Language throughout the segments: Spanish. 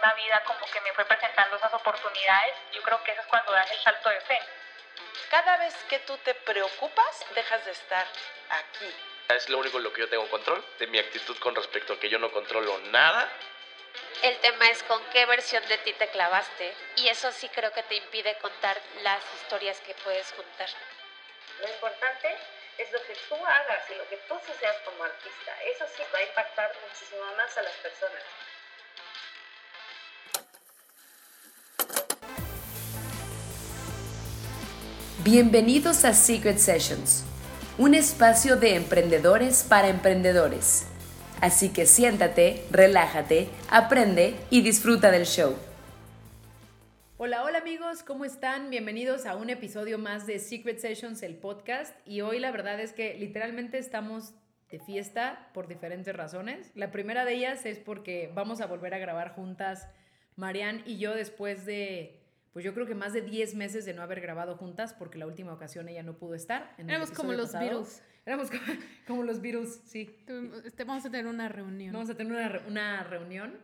misma vida como que me fue presentando esas oportunidades, yo creo que eso es cuando das el salto de fe. Cada vez que tú te preocupas, dejas de estar aquí. Es lo único en lo que yo tengo control, de mi actitud con respecto a que yo no controlo nada. El tema es con qué versión de ti te clavaste y eso sí creo que te impide contar las historias que puedes juntar. Lo importante es lo que tú hagas y lo que tú seas como artista. Eso sí va a impactar muchísimo más a las personas. Bienvenidos a Secret Sessions, un espacio de emprendedores para emprendedores. Así que siéntate, relájate, aprende y disfruta del show. Hola, hola amigos, ¿cómo están? Bienvenidos a un episodio más de Secret Sessions, el podcast. Y hoy la verdad es que literalmente estamos de fiesta por diferentes razones. La primera de ellas es porque vamos a volver a grabar juntas, Marianne y yo, después de pues yo creo que más de 10 meses de no haber grabado juntas porque la última ocasión ella no pudo estar. Éramos como los Beatles. Éramos como, los Beatles, sí. Este, vamos a tener una reunión. Vamos a tener una, una, reunión.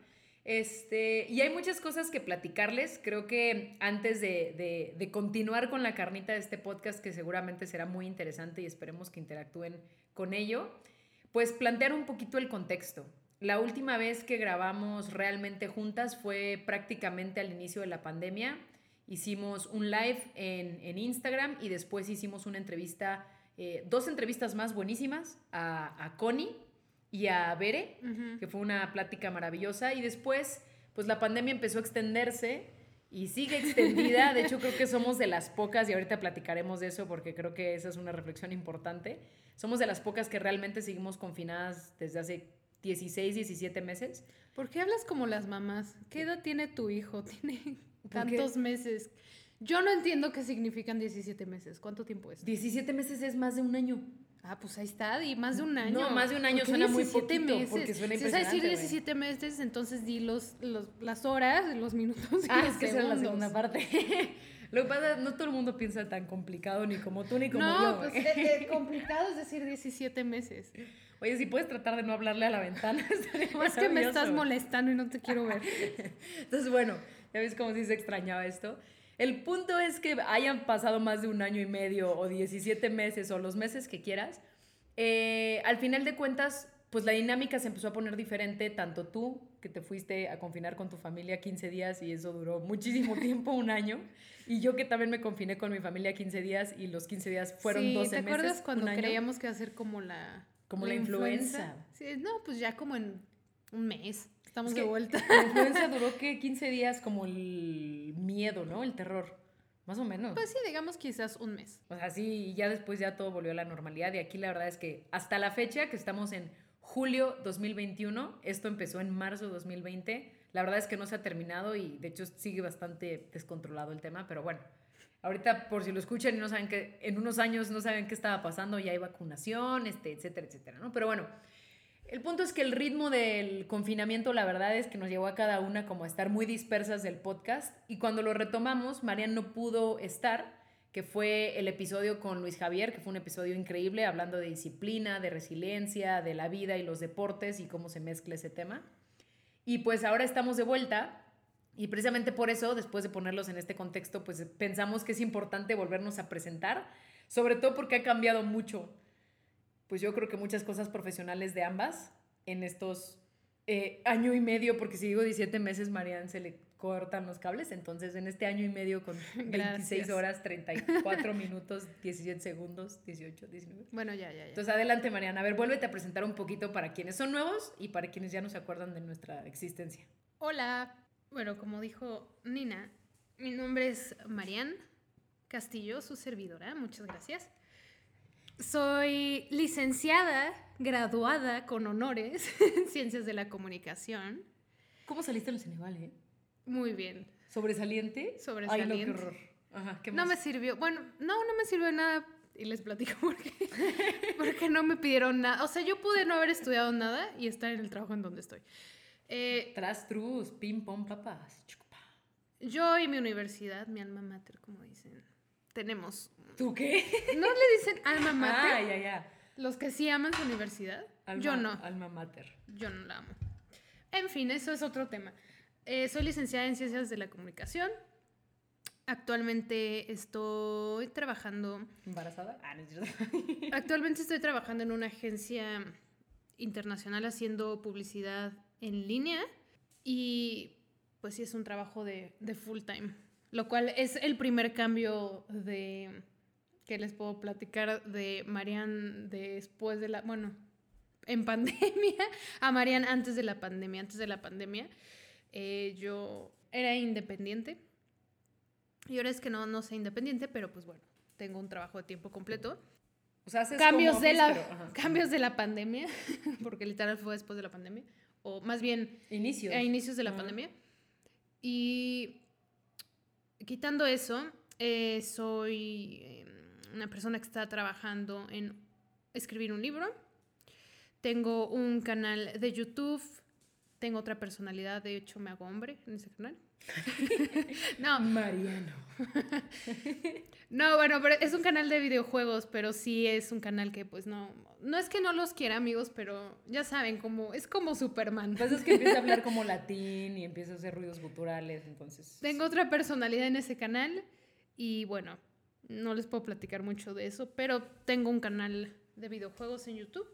Este, y hay muchas cosas que platicarles. Creo que antes de, de, de continuar con la carnita de este podcast, que seguramente será muy interesante y esperemos que interactúen con ello, pues plantear un poquito el contexto. La última vez que grabamos realmente juntas fue prácticamente al inicio de la pandemia hicimos un live en, Instagram y después hicimos una entrevista, eh, dos entrevistas más buenísimas a, a Connie y a Bere, que fue una plática maravillosa. Y después, pues la pandemia empezó a extenderse y sigue extendida. De hecho, creo que somos de las pocas, y ahorita platicaremos de eso porque creo que esa es una reflexión importante. Somos de las pocas que realmente seguimos confinadas desde hace 16, 17 meses. ¿Por qué hablas como las mamás? ¿Qué edad tiene tu hijo? Tiene tantos meses. Yo no entiendo qué significan 17 meses. ¿Cuánto tiempo es? 17 meses es más de un año. Ah, pues ahí está, y más de un año. No, más de un año suena muy poquito meses? porque suena Si es decir 17 meses, entonces di los, las horas, los minutos y ah, es que esa es la segunda parte. Lo que pasa es no todo el mundo piensa tan complicado ni como tú ni como yo. No, pues eh, eh, complicado es decir 17 meses. Oye, si puedes tratar de no hablarle a la ventana, Es que me estás molestando y no te quiero ver. Entonces, bueno, ya ves cómo sí se extrañaba esto. El punto es que hayan pasado más de un año y medio o 17 meses o los meses que quieras. Eh, al final de cuentas, pues la dinámica se empezó a poner diferente, tanto tú, que te fuiste a confinar con tu familia 15 días y eso duró muchísimo tiempo, un año, y yo que también me confiné con mi familia 15 días y los 15 días fueron 12 meses. ¿Te acuerdas cuando creíamos que iba a ser como la... Como la, influenza? Sí, no, pues ya como en un mes. Estamos de vuelta. La influenza duró que 15 días como el miedo, ¿no? El terror. Más o menos. Pues sí, digamos quizás un mes. O sea, sí, y ya después ya todo volvió a la normalidad. Y aquí la verdad es que hasta la fecha, que estamos en julio 2021, esto empezó en marzo 2020, la verdad es que no se ha terminado y de hecho sigue bastante descontrolado el tema, pero bueno. Ahorita, por si lo escuchan y no saben que en unos años no saben qué estaba pasando, ya hay vacunación, este, etcétera, etcétera, ¿no? Pero bueno, el punto es que el ritmo del confinamiento, la verdad es que nos llevó a cada una como a estar muy dispersas del podcast. Y cuando lo retomamos, Marian no pudo estar, que fue el episodio con Luis Javier, que fue un episodio increíble, hablando de disciplina, de resiliencia, de la vida y los deportes y cómo se mezcla ese tema. Y pues ahora estamos de vuelta. Y precisamente por eso, después de ponerlos en este contexto, pues pensamos que es importante volvernos a presentar, sobre todo porque ha cambiado mucho pues yo creo que muchas cosas profesionales de ambas en estos eh, año y medio, porque si digo 17 meses, Marian se le cortan los cables, entonces en este año y medio con 26 horas, 34 minutos, 17 segundos, 18, 19. Bueno, ya, ya, ya. Entonces adelante, Mariana. A ver, vuélvete a presentar un poquito para quienes son nuevos y para quienes ya no se acuerdan de nuestra existencia. Hola, bueno, como dijo Nina, mi nombre es Marian Castillo, su servidora, muchas gracias. Soy licenciada, graduada con honores en Ciencias de la Comunicación. ¿Cómo saliste en el Ceneval, eh? Muy bien. ¿Sobresaliente? Sobresaliente. Ay, no, qué horror. Ajá, ¿qué más? No me sirvió. Bueno, no, no me sirvió nada. Y les platico por qué. Porque no me pidieron nada. O sea, yo pude no haber estudiado nada y estar en el trabajo en donde estoy. Eh, Tras, trus, pim, pom, papas. Yo y mi universidad, mi alma mater, como dicen, tenemos ¿Tú qué? ¿No le dicen alma mater? Ah, ya, ya. Los que sí aman su universidad. yo no. Alma mater. Yo no la amo. En fin, eso es otro tema. Eh, soy licenciada en Ciencias de la Comunicación. Actualmente estoy trabajando. ¿Embarazada? Ah, no es cierto. Actualmente estoy trabajando en una agencia internacional haciendo publicidad en línea y pues sí es un trabajo de, de full time, lo cual es el primer cambio de que les puedo platicar de Marian después de la, bueno, en pandemia, a Marian antes de la pandemia. Antes de la pandemia eh, yo era independiente y ahora es que no, no soy independiente, pero pues bueno, tengo un trabajo de tiempo completo. O sea, haces Cambios de, la, pero, cambios de la pandemia, porque literal fue después de la pandemia, o más bien Inicios. a inicios de la Ajá. pandemia. Y quitando eso, eh, soy eh, una persona que está trabajando en escribir un libro. Tengo un canal de YouTube. Tengo otra personalidad, de hecho me hago hombre en ese canal. no, Mariano. no, bueno, pero es un canal de videojuegos, pero sí es un canal que pues no, no es que no los quiera amigos, pero ya saben, como, es como Superman. Pues es que empieza a hablar como latín y empieza a hacer ruidos guturales, entonces... Tengo otra personalidad en ese canal y bueno, no les puedo platicar mucho de eso, pero tengo un canal de videojuegos en YouTube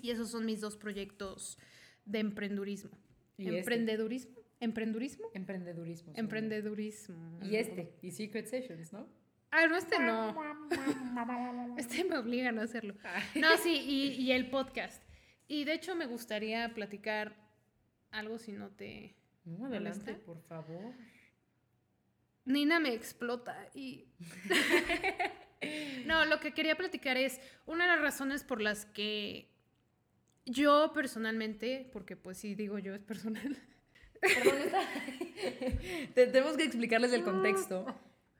y esos son mis dos proyectos de emprendurismo. Y este. Emprendedurismo, emprendurismo, Emprendedurismo. sí. emprendedurismo. Y este, y Secret Sessions, ¿no? Ah, no, este no. Este me obligan a hacerlo. No, sí, y, y el podcast. Y de hecho me gustaría platicar algo si no te... No, adelante, ¿Molesta? por favor. Nina me explota y... no, lo que quería platicar es una de las razones por las que yo personalmente, porque pues sí digo yo es personal, Perdón, está- Te- Tenemos que explicarles el contexto.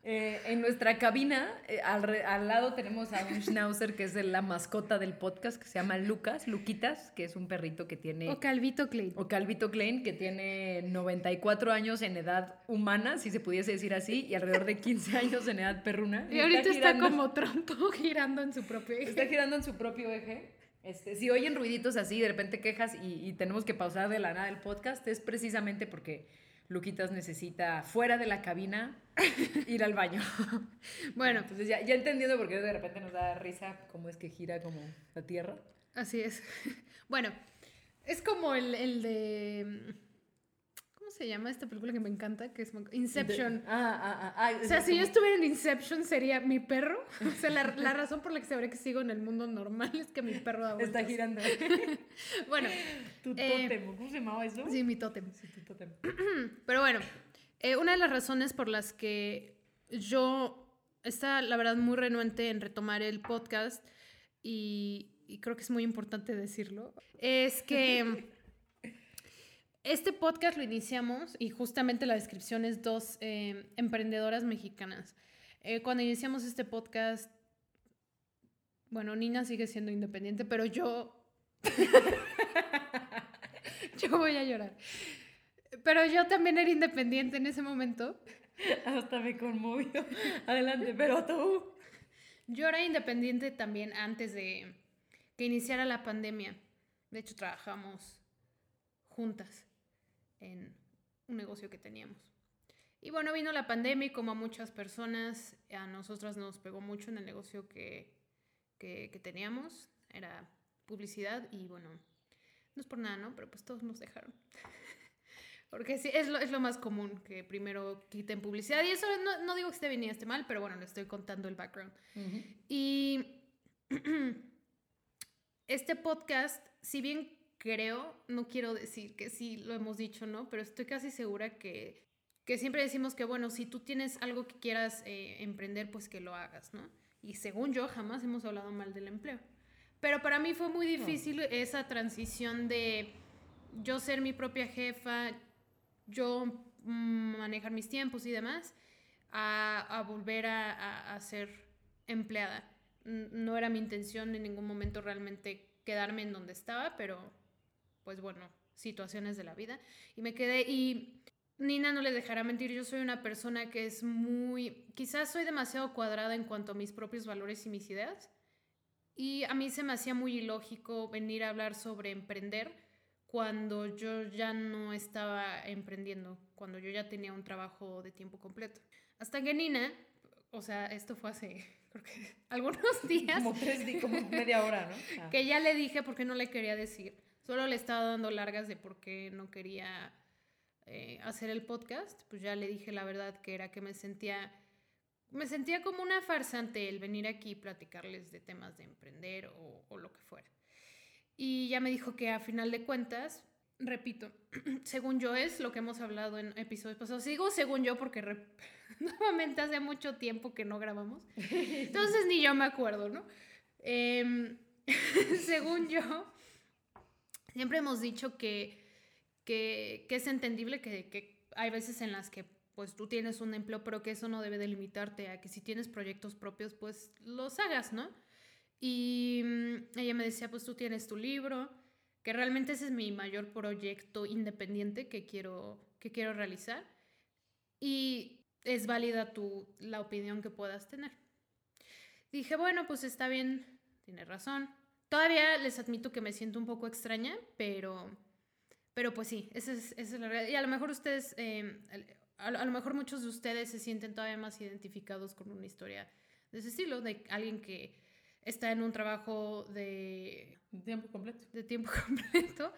Eh, en nuestra cabina, eh, al, al lado tenemos a un schnauzer que es la mascota del podcast, que se llama Lucas, Luquitas, que es un perrito que tiene... o Calvito Clay. O Calvito Klein, que tiene 94 años en edad humana, si se pudiese decir así, y alrededor de 15 años en edad perruna. Y ahorita está, girando- como trompo girando en su propio eje. Está girando en su propio eje. Este, si oyen ruiditos así, de repente quejas y, y tenemos que pausar de la nada el podcast, es precisamente porque Luquitas necesita, fuera de la cabina, ir al baño. Bueno, Entonces ya, ya entendiendo por qué de repente nos da risa cómo es que gira como la Tierra. así es. Bueno, es como el, el de... ¿Cómo se llama esta película que me encanta? Que es Inception. De- ah, ah, ah, ah, O sea, si yo estuviera en Inception sería mi perro. O sea, la, la razón por la que sabré que sigo en el mundo normal es que mi perro da vueltas. Está girando. Bueno, tu Eh, tótem, ¿cómo se llamaba eso? sí, mi tótem. Sí, tu tótem. Pero bueno, eh, una de las razones por las que yo está, la verdad, muy renuente en retomar el podcast y, y creo que es muy importante decirlo, es que este podcast lo iniciamos y justamente la descripción es dos eh, emprendedoras mexicanas. Eh, cuando iniciamos este podcast, bueno, Nina sigue siendo independiente, pero yo... yo voy a llorar. Pero yo también era independiente en ese momento. Hasta me conmovió. Adelante, pero tú. Yo era independiente también antes de que iniciara la pandemia. De hecho, trabajamos juntas en un negocio que teníamos. Y bueno, vino la pandemia y como a muchas personas, a nosotras nos pegó mucho en el negocio que, que, que teníamos. Era publicidad y bueno, no es por nada, ¿no? Pero pues todos nos dejaron. Porque sí, es lo, es lo más común, que primero quiten publicidad. Y eso no, no digo que esté bien ni esté mal, pero bueno, le estoy contando el background. Y este podcast, si bien creo, no quiero decir que sí lo hemos dicho, ¿no? Pero estoy casi segura que, que siempre decimos que, bueno, si tú tienes algo que quieras eh, emprender, pues que lo hagas, ¿no? Y según yo, jamás hemos hablado mal del empleo. Pero para mí fue muy difícil esa transición de yo ser mi propia jefa, yo manejar mis tiempos y demás, a, a volver a, a- a ser empleada. No era mi intención en ningún momento realmente quedarme en donde estaba, pero pues bueno, situaciones de la vida. Y me quedé y Nina no le dejará mentir, yo soy una persona que es muy, quizás soy demasiado cuadrada en cuanto a mis propios valores y mis ideas. Y a mí se me hacía muy ilógico venir a hablar sobre emprender cuando yo ya no estaba emprendiendo, cuando yo ya tenía un trabajo de tiempo completo. Hasta que Nina, o sea, esto fue hace, creo que algunos días, Como tres días, como media hora, ¿no? Ah. que ya le dije porque no le quería decir. Solo le estaba dando largas de por qué no quería eh, hacer el podcast. Pues ya le dije la verdad que era que me sentía, me sentía como una farsante el venir aquí y platicarles de temas de emprender o, o lo que fuera. Y ya me dijo que a final de cuentas, repito, según yo es lo que hemos hablado en episodios pasados. Sigo según yo porque rep- nuevamente hace mucho tiempo que no grabamos. Entonces ni yo me acuerdo, ¿no? Em, según yo, siempre hemos dicho que, que, es entendible que, que hay veces en las que pues tú tienes un empleo, pero que eso no debe de limitarte a que si tienes proyectos propios, pues los hagas, ¿no? Y mm, ella me decía, pues tú tienes tu libro, que realmente ese es mi mayor proyecto independiente que quiero, que quiero realizar. Y es válida tu, la opinión que puedas tener. Dije, bueno, pues está bien, tiene razón. Todavía les admito que me siento un poco extraña, pero, pero pues sí, esa es, esa es la realidad. Y a lo mejor ustedes, eh, a, lo- a lo mejor muchos de ustedes se sienten todavía más identificados con una historia de ese estilo, de alguien que está en un trabajo de Tiempo completo. de tiempo completo.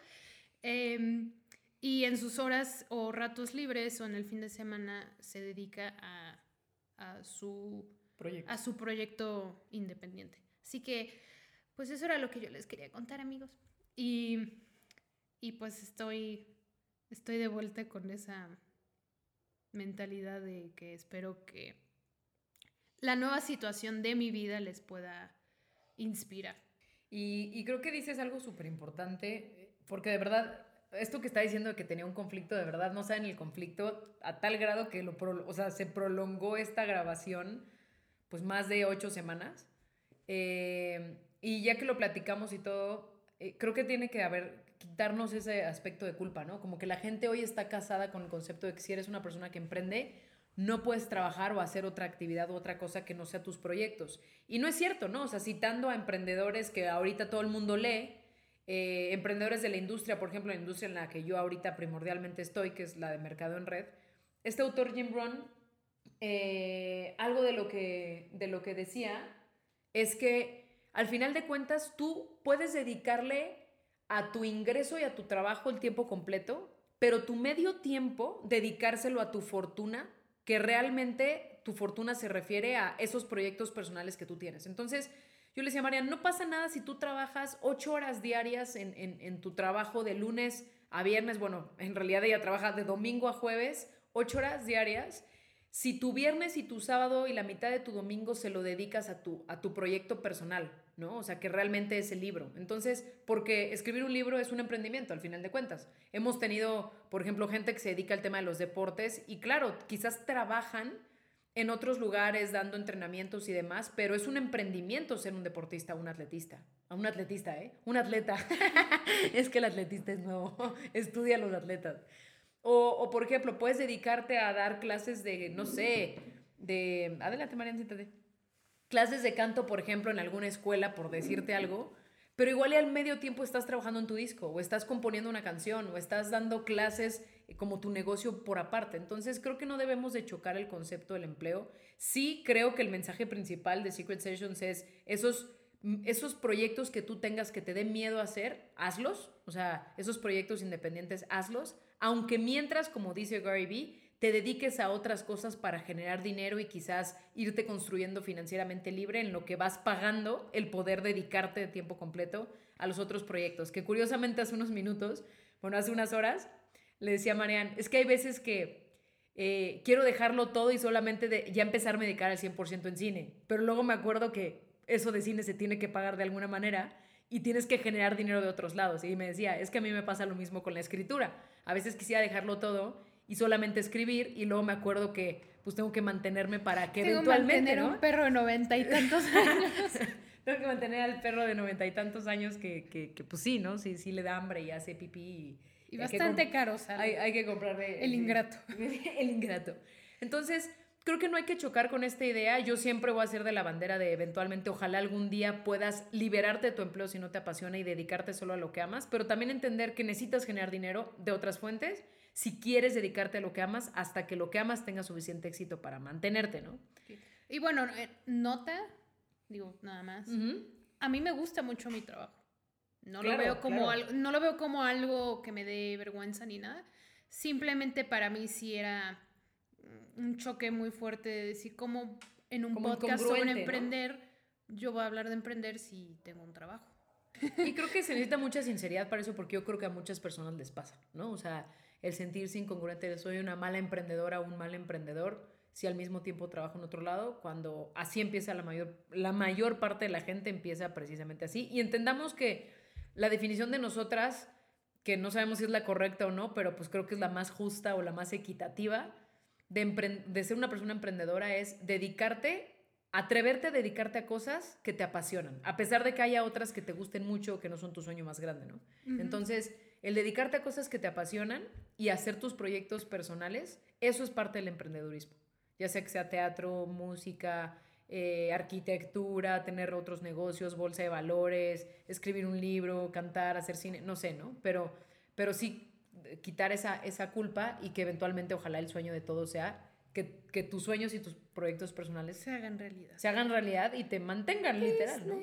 em, y en sus horas o ratos libres o en el fin de semana se dedica a, a su, Proyecto. a su proyecto independiente. Así que, pues eso era lo que yo les quería contar, amigos. Y, y pues estoy, estoy de vuelta con esa mentalidad de que espero que la nueva situación de mi vida les pueda inspirar. Y, y creo que dices algo súper importante, porque de verdad, esto que está diciendo de que tenía un conflicto, de verdad no saben el conflicto a tal grado que lo pro- o sea, se prolongó esta grabación pues más de ocho semanas. Eh, y ya que lo platicamos y todo, eh, creo que tiene que haber, quitarnos ese aspecto de culpa, ¿no? Como que la gente hoy está casada con el concepto de que si eres una persona que emprende, no puedes trabajar o hacer otra actividad u otra cosa que no sea tus proyectos. Y no es cierto, ¿no? O sea, citando a emprendedores que ahorita todo el mundo lee, eh, emprendedores de la industria, por ejemplo, la industria en la que yo ahorita primordialmente estoy, que es la de mercado en red, este autor Jim Brown, eh, algo de lo, que, de lo que decía es que al final de cuentas tú puedes dedicarle a tu ingreso y a tu trabajo el tiempo completo, pero tu medio tiempo dedicárselo a tu fortuna, que realmente tu fortuna se refiere a esos proyectos personales que tú tienes. Entonces, yo le decía a María, no pasa nada si tú trabajas ocho horas diarias en, en, en tu trabajo de lunes a viernes, bueno, en realidad ella trabaja de domingo a jueves, ocho horas diarias. Si tu viernes y tu sábado y la mitad de tu domingo se lo dedicas a tu, a tu proyecto personal, ¿no? O sea, que realmente es el libro. Entonces, porque escribir un libro es un emprendimiento, al final de cuentas. Hemos tenido, por ejemplo, gente que se dedica al tema de los deportes y claro, quizás trabajan en otros lugares dando entrenamientos y demás, pero es un emprendimiento ser un deportista, un atletista. A un atletista, ¿eh? Un atleta. es que el atletista es nuevo. Estudia a los atletas. O, o, por ejemplo, puedes dedicarte a dar clases de, no sé, de... Adelante, Mariana, siéntate. Clases de canto, por ejemplo, en alguna escuela, por decirte algo, pero igual y al medio tiempo estás trabajando en tu disco, o estás componiendo una canción, o estás dando clases como tu negocio por aparte. Entonces, creo que no debemos de chocar el concepto del empleo. Sí creo que el mensaje principal de Secret Sessions es esos esos proyectos que tú tengas que te dé miedo hacer, hazlos. O sea, esos proyectos independientes, hazlos. Aunque mientras, como dice Gary Vee, te dediques a otras cosas para generar dinero y quizás irte construyendo financieramente libre en lo que vas pagando el poder dedicarte de tiempo completo a los otros proyectos. Que curiosamente hace unos minutos, bueno, hace unas horas, le decía a Marianne, es que hay veces que eh, quiero dejarlo todo y solamente ya empezarme a dedicar al 100% en cine. Pero luego me acuerdo que eso de cine se tiene que pagar de alguna manera y tienes que generar dinero de otros lados. Y me decía, es que a mí me pasa lo mismo con la escritura. A veces quisiera dejarlo todo y solamente escribir y luego me acuerdo que pues tengo que mantenerme para que tengo eventualmente, mantener ¿no? un perro de noventa y tantos años. tengo que mantener al perro de noventa y tantos años que, que, que, pues sí, ¿no? Sí, sí le da hambre y hace pipí. Y, y bastante caro, ¿sabes? Hay, hay, que comprarle... El ingrato. el ingrato. Entonces, creo que no hay que chocar con esta idea. Yo siempre voy a ser de la bandera de eventualmente, ojalá algún día puedas liberarte de tu empleo si no te apasiona y dedicarte solo a lo que amas, pero también entender que necesitas generar dinero de otras fuentes si quieres dedicarte a lo que amas hasta que lo que amas tenga suficiente éxito para mantenerte, ¿no? Y bueno, eh, nota, digo, nada más. A mí me gusta mucho mi trabajo. No, lo veo como algo, no lo veo como algo que me dé vergüenza ni nada. Simplemente para mí sí era un choque muy fuerte de decir cómo en un podcast sobre emprender, yo voy a hablar de emprender si tengo un trabajo. Y creo que se necesita mucha sinceridad para eso porque yo creo que a muchas personas les pasa, ¿no? O sea, el sentirse incongruente de soy una mala emprendedora o un mal emprendedor si al mismo tiempo trabajo en otro lado, cuando así empieza la mayor, la mayor parte de la gente empieza precisamente así. Y entendamos que la definición de nosotras, que no sabemos si es la correcta o no, pero pues creo que es la más justa o la más equitativa, de, de ser una persona emprendedora es dedicarte, atreverte a dedicarte a cosas que te apasionan, a pesar de que haya otras que te gusten mucho que no son tu sueño más grande, ¿no? Entonces, el dedicarte a cosas que te apasionan y hacer tus proyectos personales, eso es parte del emprendedurismo. Ya sea que sea teatro, música, eh, arquitectura, tener otros negocios, bolsa de valores, escribir un libro, cantar, hacer cine, no sé, ¿no? Pero, pero sí quitar esa, esa culpa y que eventualmente ojalá el sueño de todos sea que, que, tus sueños y tus proyectos personales se hagan realidad. Se hagan realidad y te mantengan literal, ¿no?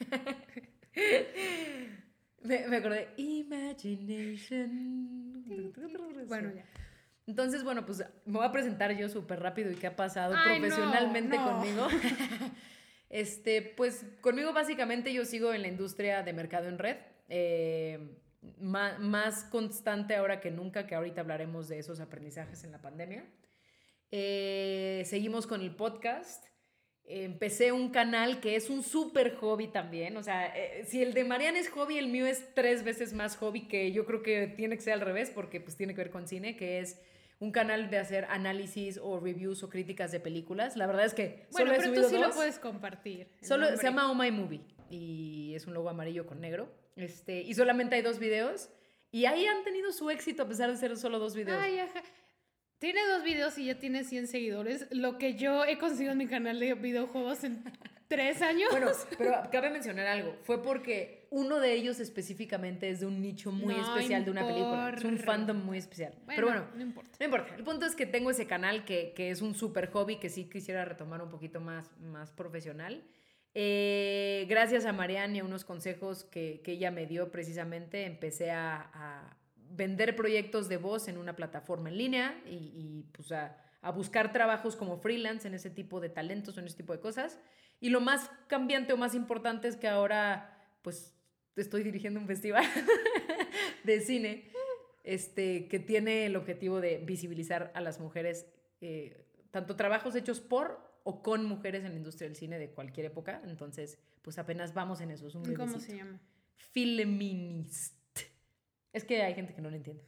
me, me acordé, Imagination. Bueno, ya. Entonces, bueno, pues me voy a presentar yo súper rápido y qué ha pasado profesionalmente conmigo. este, pues conmigo básicamente yo sigo en la industria de mercado en red. Eh, más, constante ahora que nunca, que ahorita hablaremos de esos aprendizajes en la pandemia. Eh, seguimos con el podcast. Empecé un canal que es un súper hobby también. O sea, eh, si el de Mariana es hobby, el mío es tres veces más hobby, que yo creo que tiene que ser al revés, porque pues tiene que ver con cine, que es un canal de hacer análisis o reviews o críticas de películas. La verdad es que bueno, solo pero tú sí lo puedes compartir. Solo se llama Oh My Movie y es un logo amarillo con negro. Este, y solamente hay dos videos. Y ahí han tenido su éxito a pesar de ser solo dos videos. Ay, ajá. Tiene dos videos y ya tiene 100 seguidores, lo que yo he conseguido en mi canal de videojuegos en tres años. Bueno, pero cabe mencionar algo. Fue porque uno de ellos específicamente es de un nicho muy especial de una película. Es un fandom muy especial. pero bueno, no importa. No importa. El punto es que tengo ese canal que, que es un super hobby que sí quisiera retomar un poquito más, más profesional. Eh, gracias a Marianne y a unos consejos que, que, ella me dio precisamente, empecé a, a, vender proyectos de voz en una plataforma en línea y, y pues a, a, buscar trabajos como freelance en ese tipo de talentos, en ese tipo de cosas. Y lo más cambiante o más importante es que ahora pues estoy dirigiendo un festival de cine este, que tiene el objetivo de visibilizar a las mujeres, eh, tanto trabajos hechos por o con mujeres en la industria del cine de cualquier época. Entonces, pues apenas vamos en eso. Es un ¿Cómo se llama? Es que hay gente que no lo entiende.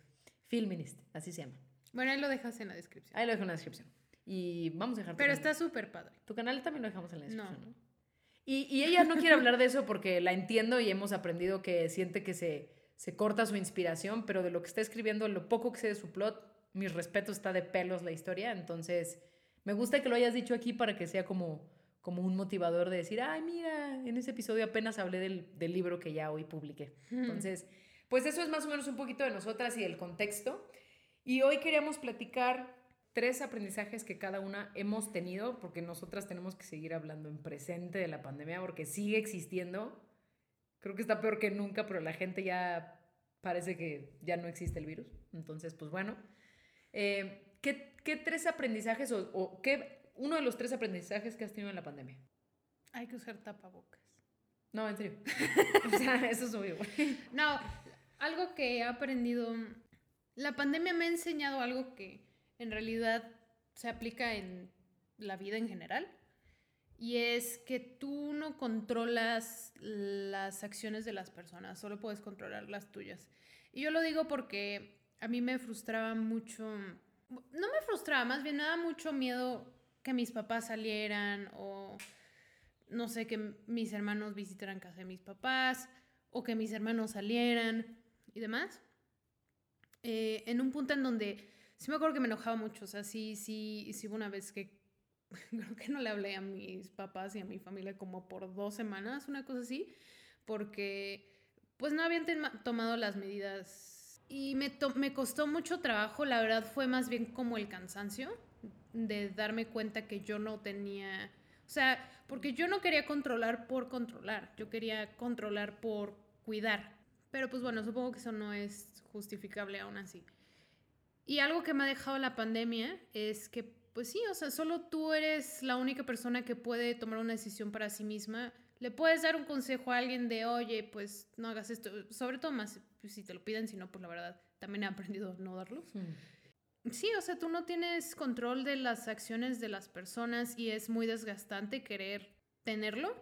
Filminist, así se llama. Bueno, ahí lo dejas en la descripción. Ahí lo dejo en la descripción. Y vamos a dejar. Pero está súper padre. Tu canal también lo dejamos en la descripción, ¿no? Y, y, ella no quiere hablar de eso porque la entiendo y hemos aprendido que siente que se, se corta su inspiración, pero de lo que está escribiendo, lo poco que sé de su plot, mis respetos, está de pelos la historia. Entonces me gusta que lo hayas dicho aquí para que sea como, como un motivador de decir, ay, mira, en ese episodio apenas hablé del, del libro que ya hoy publiqué. Entonces, pues eso es más o menos un poquito de nosotras y del contexto. Y hoy queríamos platicar tres aprendizajes que cada una hemos tenido, porque nosotras tenemos que seguir hablando en presente de la pandemia, porque sigue existiendo. Creo que está peor que nunca, pero la gente ya parece que ya no existe el virus. Entonces, pues bueno. Eh, ¿qué, ¿qué, tres aprendizajes o, o, qué, uno de los tres aprendizajes que has tenido en la pandemia? Hay que usar tapabocas. No, en serio. o sea, eso es obvio. no, algo que he aprendido, la pandemia me ha enseñado algo que en realidad se aplica en la vida en general. Y es que tú no controlas las acciones de las personas, solo puedes controlar las tuyas. Y yo lo digo porque a mí me frustraba mucho no me frustraba, más bien me daba mucho miedo que mis papás salieran o no sé, que mis hermanos visitaran casa de mis papás o que mis hermanos salieran y demás. Eh, en un punto en donde sí me acuerdo que me enojaba mucho, o sea, sí, sí, sí una vez que creo que no le hablé a mis papás y a mi familia como por dos semanas, una cosa así, porque pues no habían tomado las medidas y me, me costó mucho trabajo, la verdad fue más bien como el cansancio de darme cuenta que yo no tenía, o sea, porque yo no quería controlar por controlar, yo quería controlar por cuidar, pero pues bueno, supongo que eso no es justificable aún así. Y algo que me ha dejado la pandemia es que, pues sí, o sea, solo tú eres la única persona que puede tomar una decisión para sí misma. Le puedes dar un consejo a alguien de, oye, pues no hagas esto, sobre todo más pues, si te lo piden, si no, pues la verdad, también he aprendido a no darlos. Sí, o sea, tú no tienes control de las acciones de las personas y es muy desgastante querer tenerlo,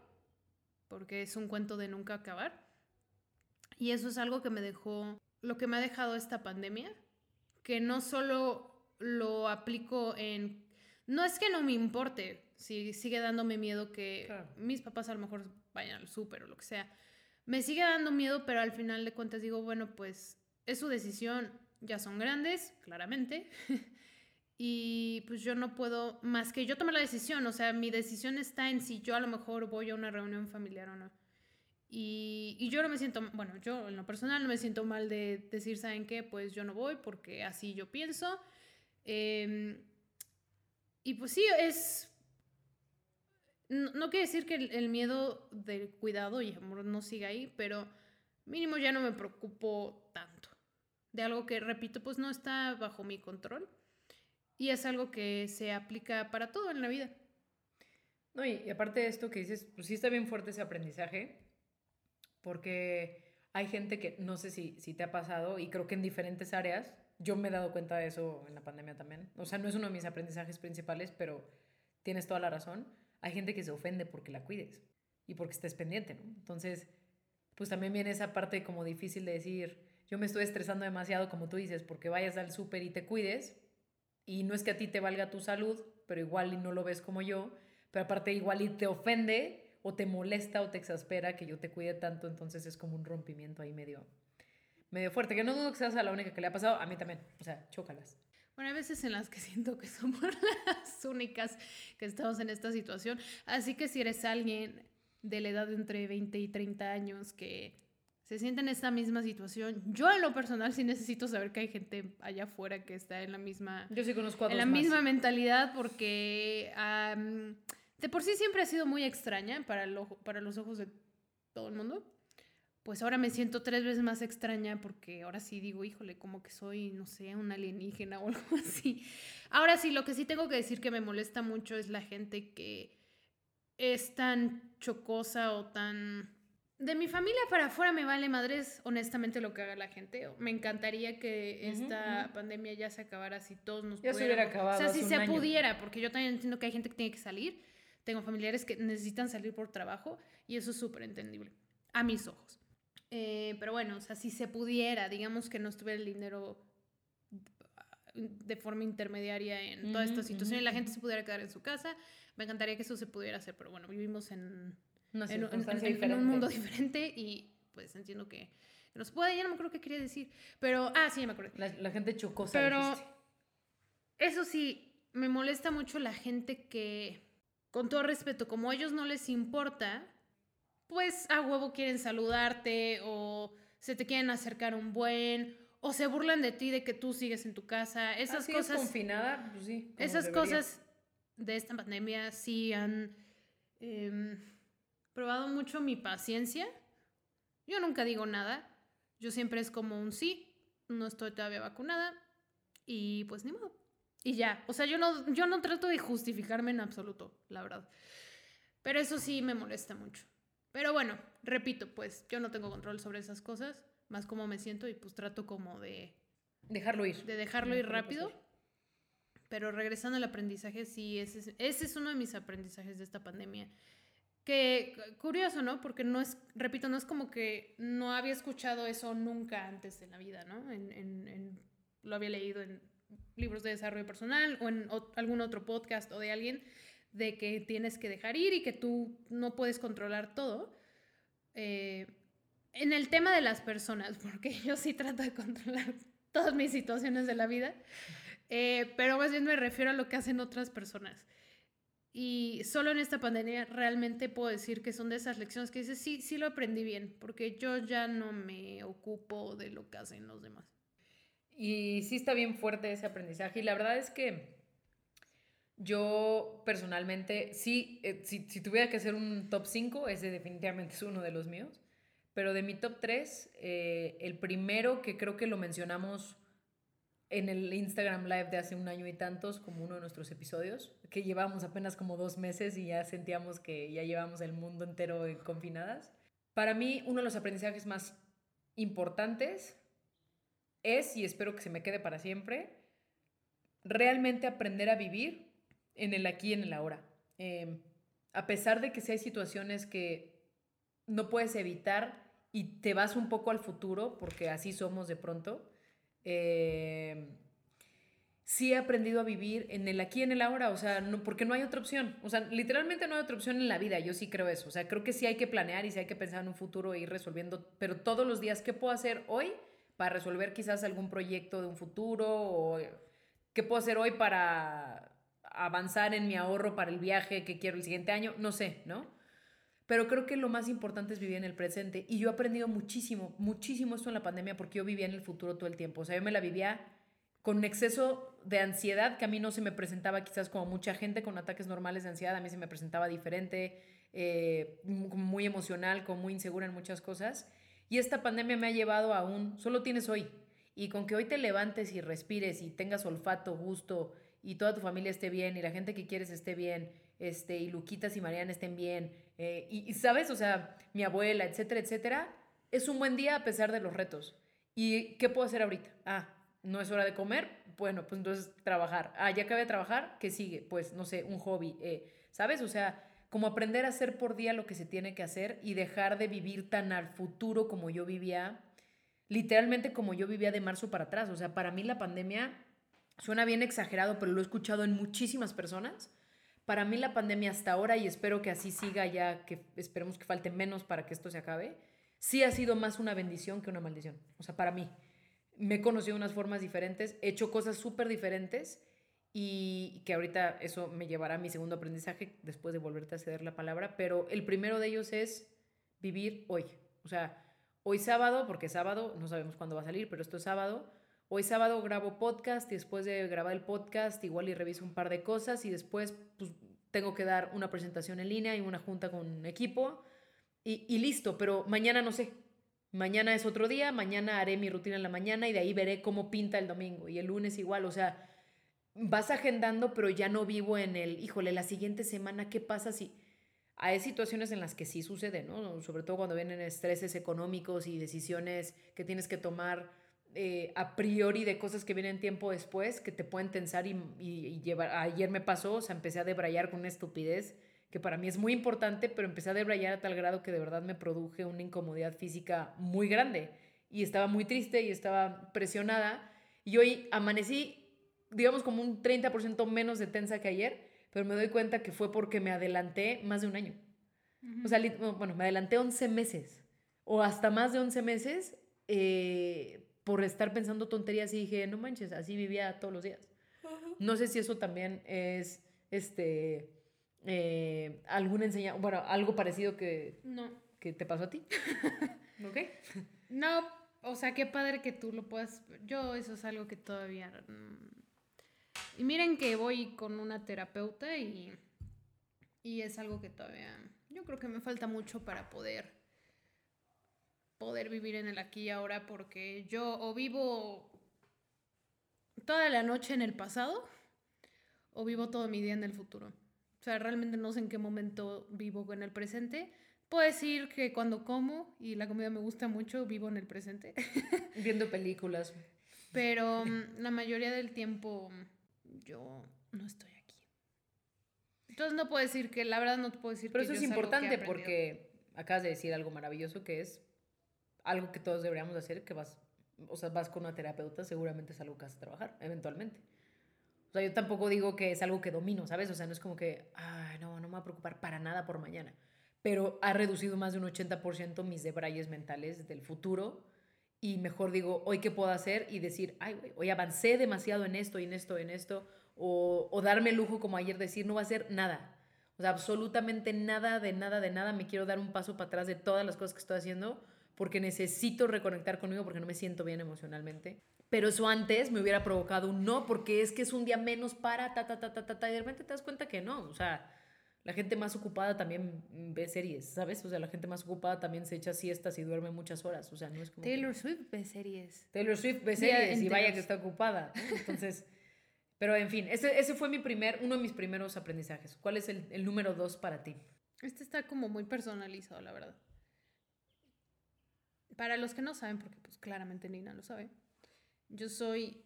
porque es un cuento de nunca acabar. Y eso es algo que me dejó, lo que me ha dejado esta pandemia, que no solo lo aplico en... No es que no me importe, si sigue dándome miedo que mis papás a lo mejor vayan al súper o lo que sea. Me sigue dando miedo, pero al final de cuentas digo, bueno, pues es su decisión, ya son grandes, claramente. y pues yo no puedo, más que yo tomar la decisión, o sea, mi decisión está en si yo a lo mejor voy a una reunión familiar o no. Y, yo no me siento, bueno, yo en lo personal no me siento mal de decir, ¿saben qué? Pues yo no voy porque así yo pienso. Em, y pues sí, es... No, quiere decir que el, miedo del cuidado y amor no siga ahí, pero mínimo ya no me preocupo tanto. De algo que, repito, pues no está bajo mi control. Y es algo que se aplica para todo en la vida. No, y, y aparte de esto que dices, pues sí está bien fuerte ese aprendizaje porque hay gente que no sé si, si te ha pasado y creo que en diferentes áreas, yo me he dado cuenta de eso en la pandemia también. O sea, no es uno de mis aprendizajes principales, pero tienes toda la razón. Hay gente que se ofende porque la cuides y porque estés pendiente, ¿no? Entonces, pues también viene esa parte como difícil de decir, yo me estoy estresando demasiado, como tú dices, porque vayas al súper y te cuides, y no es que a ti te valga tu salud, pero igual y no lo ves como yo, pero aparte igual y te ofende o te molesta o te exaspera que yo te cuide tanto, entonces es como un rompimiento ahí medio, medio fuerte, que no dudo que seas la única que le ha pasado, a mí también, o sea, chócalas. Bueno, hay veces en las que siento que somos las únicas que estamos en esta situación, así que si eres alguien de la edad de entre 20 y 30 años que se siente en esta misma situación. Yo en lo personal sí necesito saber que hay gente allá afuera que está en la misma... Yo sí conozco a En la misma mentalidad porque de por sí siempre ha sido muy extraña para, el para los ojos de todo el mundo. Pues ahora me siento tres veces más extraña porque ahora sí digo, híjole, como que soy, no sé, un alienígena o algo así. Ahora sí, lo que sí tengo que decir que me molesta mucho es la gente que es tan chocosa o tan... De mi familia para afuera me vale madres, honestamente, lo que haga la gente. Me encantaría que esta pandemia ya se acabara si todos nos ya se hubiera acabado. O sea, si se pudiera, porque yo también entiendo que hay gente que tiene que salir tengo familiares que necesitan salir por trabajo y eso es súper entendible, a mis ojos. Eh, pero bueno, o sea, si se pudiera, digamos que no estuviera el dinero de forma intermediaria en toda esta situación y la gente se pudiera quedar en su casa, me encantaría que eso se pudiera hacer, pero bueno, vivimos en, en, un mundo diferente y pues entiendo que no se puede, ya no me acuerdo qué quería decir, pero, ah, sí, ya me acuerdo. La, gente chocosa. Pero, eso sí, me molesta mucho la gente que con todo respeto, como a ellos no les importa, pues a huevo quieren saludarte o se te quieren acercar un buen o se burlan de ti de que tú sigues en tu casa. Esas cosas. confinada, pues sí. Esas cosas de esta pandemia sí han em, probado mucho mi paciencia. Yo nunca digo nada. Yo siempre es como un sí. No estoy todavía vacunada. Y pues ni modo. Y ya, o sea, yo no, yo no trato de justificarme en absoluto, la verdad. Pero eso sí me molesta mucho. Pero bueno, repito, pues yo no tengo control sobre esas cosas, más como me siento y pues trato como de... Dejarlo ir. De dejarlo ir rápido. Pero regresando al aprendizaje, sí, ese es, ese es uno de mis aprendizajes de esta pandemia. Que curioso, ¿no? Porque no es, repito, no es como que no había escuchado eso nunca antes en la vida, ¿no? En, en, en, lo había leído en libros de desarrollo personal o en algún otro podcast o de alguien de que tienes que dejar ir y que tú no puedes controlar todo. Eh, en el tema de las personas, porque yo sí trato de controlar todas mis situaciones de la vida, Eh, pero más bien me refiero a lo que hacen otras personas. Y solo en esta pandemia realmente puedo decir que son de esas lecciones que dices, sí, sí lo aprendí bien, porque yo ya no me ocupo de lo que hacen los demás. Y sí está bien fuerte ese aprendizaje. Y la verdad es que yo personalmente, sí, eh, si, si, tuviera que hacer un top 5, ese definitivamente es uno de los míos. Pero de mi top 3, eh, el primero que creo que lo mencionamos en el Instagram Live de hace un año y tantos, como uno de nuestros episodios, que llevamos apenas como dos meses y ya sentíamos que ya llevamos el mundo entero confinadas. Para mí, uno de los aprendizajes más importantes es, y espero que se me quede para siempre, realmente aprender a vivir en el aquí y en el ahora. Em, a pesar de que si hay situaciones que no puedes evitar y te vas un poco al futuro, porque así somos de pronto, eh, sí he aprendido a vivir en el aquí y en el ahora, o sea, no, porque no hay otra opción. O sea, literalmente no hay otra opción en la vida, yo sí creo eso. O sea, creo que sí hay que planear y sí hay que pensar en un futuro e ir resolviendo, pero todos los días, ¿qué puedo hacer hoy para resolver quizás algún proyecto de un futuro? ¿O qué puedo hacer hoy para avanzar en mi ahorro para el viaje que quiero el siguiente año? No sé, ¿no? Pero creo que lo más importante es vivir en el presente. Y yo he aprendido muchísimo, muchísimo esto en la pandemia porque yo vivía en el futuro todo el tiempo. O sea, yo me la vivía con un exceso de ansiedad que a mí no se me presentaba quizás como mucha gente con ataques normales de ansiedad. A mí se me presentaba diferente, eh, muy emocional, como muy insegura en muchas cosas. Y esta pandemia me ha llevado a un, solo tienes hoy. Y con que hoy te levantes y respires y tengas olfato, gusto y toda tu familia esté bien y la gente que quieres esté bien, este, y Luquitas y Mariana estén bien, eh, y, sabes, o sea, mi abuela, etcétera, etcétera, es un buen día a pesar de los retos. ¿Y qué puedo hacer ahorita? Ah, no es hora de comer, bueno, pues entonces trabajar. Ah, ya acabé de trabajar, ¿qué sigue? Pues no sé, un hobby, eh, ¿sabes? O sea, como aprender a hacer por día lo que se tiene que hacer y dejar de vivir tan al futuro como yo vivía, literalmente como yo vivía de marzo para atrás. O sea, para mí la pandemia suena bien exagerado, pero lo he escuchado en muchísimas personas para mí la pandemia hasta ahora, y espero que así siga ya, que esperemos que falte menos para que esto se acabe, sí ha sido más una bendición que una maldición. O sea, para mí. Me he conocido de unas formas diferentes, he hecho cosas súper diferentes y que ahorita eso me llevará a mi segundo aprendizaje después de volverte a ceder la palabra, pero el primero de ellos es vivir hoy. O sea, hoy sábado, porque sábado, no sabemos cuándo va a salir, pero esto es sábado. Hoy sábado grabo podcast y después de grabar el podcast igual y reviso un par de cosas y después pues, tengo que dar una presentación en línea y una junta con equipo y, y listo, pero mañana no sé. Mañana es otro día, mañana haré mi rutina en la mañana y de ahí veré cómo pinta el domingo y el lunes igual, o sea, vas agendando, pero ya no vivo en el, híjole, la siguiente semana, ¿qué pasa si... Hay situaciones en las que sí sucede, ¿no? Sobre todo cuando vienen estreses económicos y decisiones que tienes que tomar eh, a priori de cosas que vienen tiempo después que te pueden tensar y, llevar. Ayer me pasó, o sea, empecé a debrayar con una estupidez que para mí es muy importante, pero empecé a debrayar a tal grado que de verdad me produje una incomodidad física muy grande y estaba muy triste y estaba presionada y hoy amanecí, digamos, como un 30% menos de tensa que ayer, pero me doy cuenta que fue porque me adelanté más de un año. O sea, bueno, me adelanté 11 meses o hasta más de 11 meses eh, por estar pensando tonterías y dije, no manches, así vivía todos los días. No sé si eso también es, este, eh, alguna enseñanza, bueno, algo parecido que, no. que te pasó a ti. ¿Ok? No, o sea, qué padre que tú lo puedas, yo eso es algo que todavía... Mm, y miren que voy con una terapeuta y, y es algo que todavía, yo creo que me falta mucho para poder poder vivir en el aquí y ahora porque yo o vivo toda la noche en el pasado o vivo todo mi día en el futuro. O sea, realmente no sé en qué momento vivo en el presente. Puedo decir que cuando como y la comida me gusta mucho, vivo en el presente. Viendo películas. Pero mm, la mayoría del tiempo yo no estoy aquí. Entonces no puedo decir que, la verdad no te puedo decir Pero eso es importante porque acabas de decir algo maravilloso que es algo que todos deberíamos hacer, que vas, o sea, vas con una terapeuta, seguramente es algo que vas a trabajar, eventualmente. O sea, yo tampoco digo que es algo que domino, ¿sabes? O sea, no es como que, ay, no, no me voy a preocupar para nada por mañana. Pero ha reducido más de un 80% mis debrayes mentales del futuro y mejor digo, hoy qué puedo hacer y decir, ay, güey, hoy avancé demasiado en esto y en esto, en esto, o, darme el lujo como ayer decir, no va a ser nada. O sea, absolutamente nada, de nada, de nada. Me quiero dar un paso para atrás de todas las cosas que estoy haciendo porque necesito reconectar conmigo porque no me siento bien emocionalmente. Pero eso antes me hubiera provocado un no porque es que es un día menos para, ta, ta, ta, ta, ta, ta, y de repente te das cuenta que no. O sea, la gente más ocupada también ve series, ¿sabes? O sea, la gente más ocupada también se echa siestas y duerme muchas horas. O sea, no es como. que- Taylor Swift ve series. Taylor Swift ve series y vaya que está ocupada. ¿no? Entonces, pero en fin, ese, ese fue mi primer, uno de mis primeros aprendizajes. ¿Cuál es el, el número dos para ti? Este está como muy personalizado, la verdad. Para los que no saben, porque pues claramente Nina lo sabe, yo soy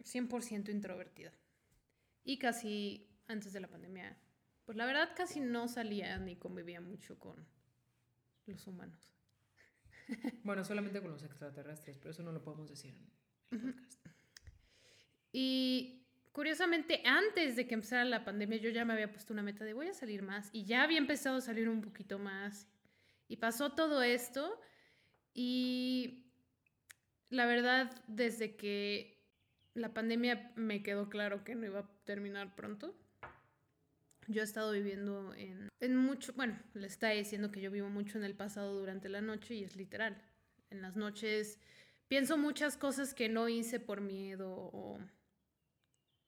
100% introvertida. Y casi antes de la pandemia, pues la verdad casi no salía ni convivía mucho con los humanos. Bueno, solamente con los extraterrestres, pero eso no lo podemos decir en el podcast. Y curiosamente, antes de que empezara la pandemia, yo ya me había puesto una meta de voy a salir más. Y ya había empezado a salir un poquito más. Y pasó todo esto. Y la verdad, desde que la pandemia me quedó claro que no iba a terminar pronto. Yo he estado viviendo en, en mucho, bueno, le está diciendo que yo vivo mucho en el pasado durante la noche y es literal. En las noches pienso muchas cosas que no hice por miedo o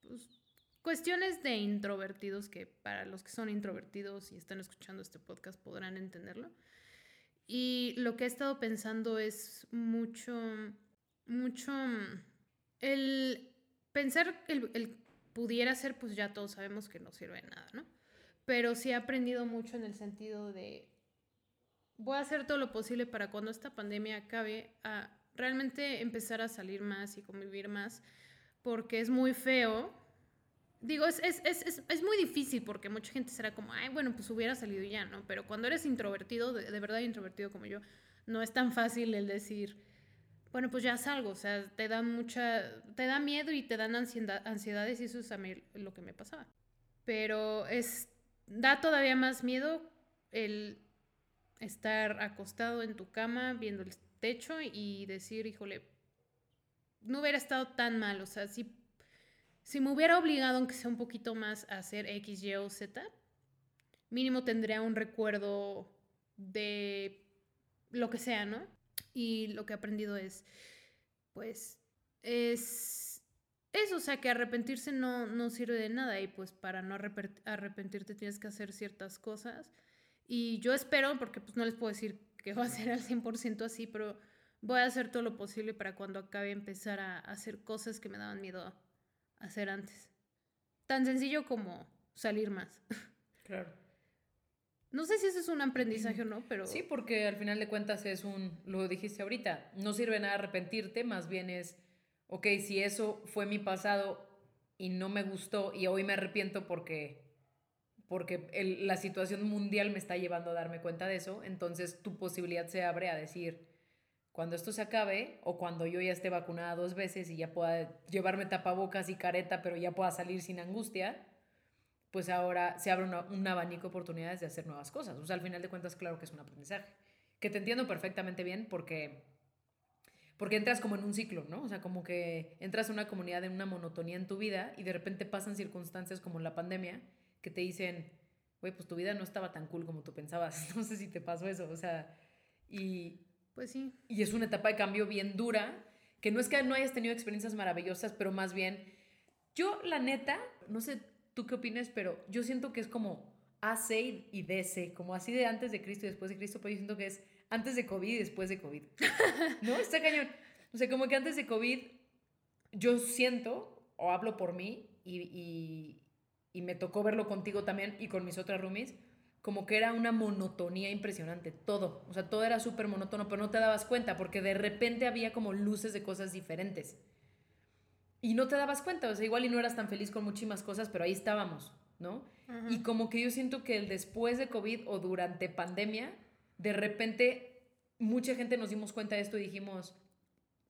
pues, cuestiones de introvertidos que para los que son introvertidos y están escuchando este podcast podrán entenderlo. Y lo que he estado pensando es mucho, mucho el pensar el pudiera ser, pues ya todos sabemos que no sirve de nada, ¿no? Pero sí he aprendido mucho en el sentido de voy a hacer todo lo posible para cuando esta pandemia acabe a realmente empezar a salir más y convivir más, porque es muy feo. Digo, es, es, es, es, muy difícil porque mucha gente será como, ay, bueno, pues hubiera salido ya, ¿no? Pero cuando eres introvertido, de verdad introvertido como yo, no es tan fácil el decir, bueno, pues ya salgo, o sea, te da mucha, te da miedo y te dan ansiedad, ansiedades y eso es a mí lo que me pasaba. Pero es, da todavía más miedo el estar acostado en tu cama viendo el techo y decir, híjole, no hubiera estado tan mal, o sea, si, si me hubiera obligado, aunque sea un poquito más, a hacer X, Y o Z, mínimo tendría un recuerdo de lo que sea, ¿no? Y lo que he aprendido es, pues, es eso, o sea, que arrepentirse no, no sirve de nada y pues para no arrepentirte tienes que hacer ciertas cosas. Y yo espero, porque pues no les puedo decir que va a ser al 100% así, pero voy a hacer todo lo posible para cuando acabe empezar a hacer cosas que me daban miedo hacer antes. Tan sencillo como salir más. Claro. No sé si eso es un aprendizaje o no, pero... Sí, porque al final de cuentas es un, lo dijiste ahorita, no sirve nada arrepentirte, más bien es, ok, si eso fue mi pasado y no me gustó y hoy me arrepiento porque, porque la situación mundial me está llevando a darme cuenta de eso, entonces tu posibilidad se abre a decir, cuando esto se acabe o cuando yo ya esté vacunada dos veces y ya pueda llevarme tapabocas y careta, pero ya pueda salir sin angustia, pues ahora se abre una- un abanico de oportunidades de hacer nuevas cosas. O sea, al final de cuentas, claro que es un aprendizaje. Que te entiendo perfectamente bien porque, porque entras como en un ciclo, ¿no? O sea, como que entras a una comunidad en una monotonía en tu vida y de repente pasan circunstancias como la pandemia que te dicen, güey, pues tu vida no estaba tan cool como tú pensabas. No sé si te pasó eso, o sea, y, Pues sí. y es una etapa de cambio bien dura, que no es que no hayas tenido experiencias maravillosas, pero más bien, yo la neta, no sé tú qué opinas, pero yo siento que es como AC y DC, como así de antes de Cristo y después de Cristo, pero yo siento que es antes de COVID y después de COVID. ¿No? Está cañón. O sea, como que antes de COVID, yo siento, o hablo por mí, y, y, y me tocó verlo contigo también y con mis otras roomies, como que era una monotonía impresionante, todo. O sea, todo era súper monótono, pero no te dabas cuenta porque de repente había como luces de cosas diferentes. Y no te dabas cuenta, o sea, igual y no eras tan feliz con muchísimas cosas, pero ahí estábamos, ¿no? Y como que yo siento que el después de COVID o durante pandemia, de repente mucha gente nos dimos cuenta de esto y dijimos,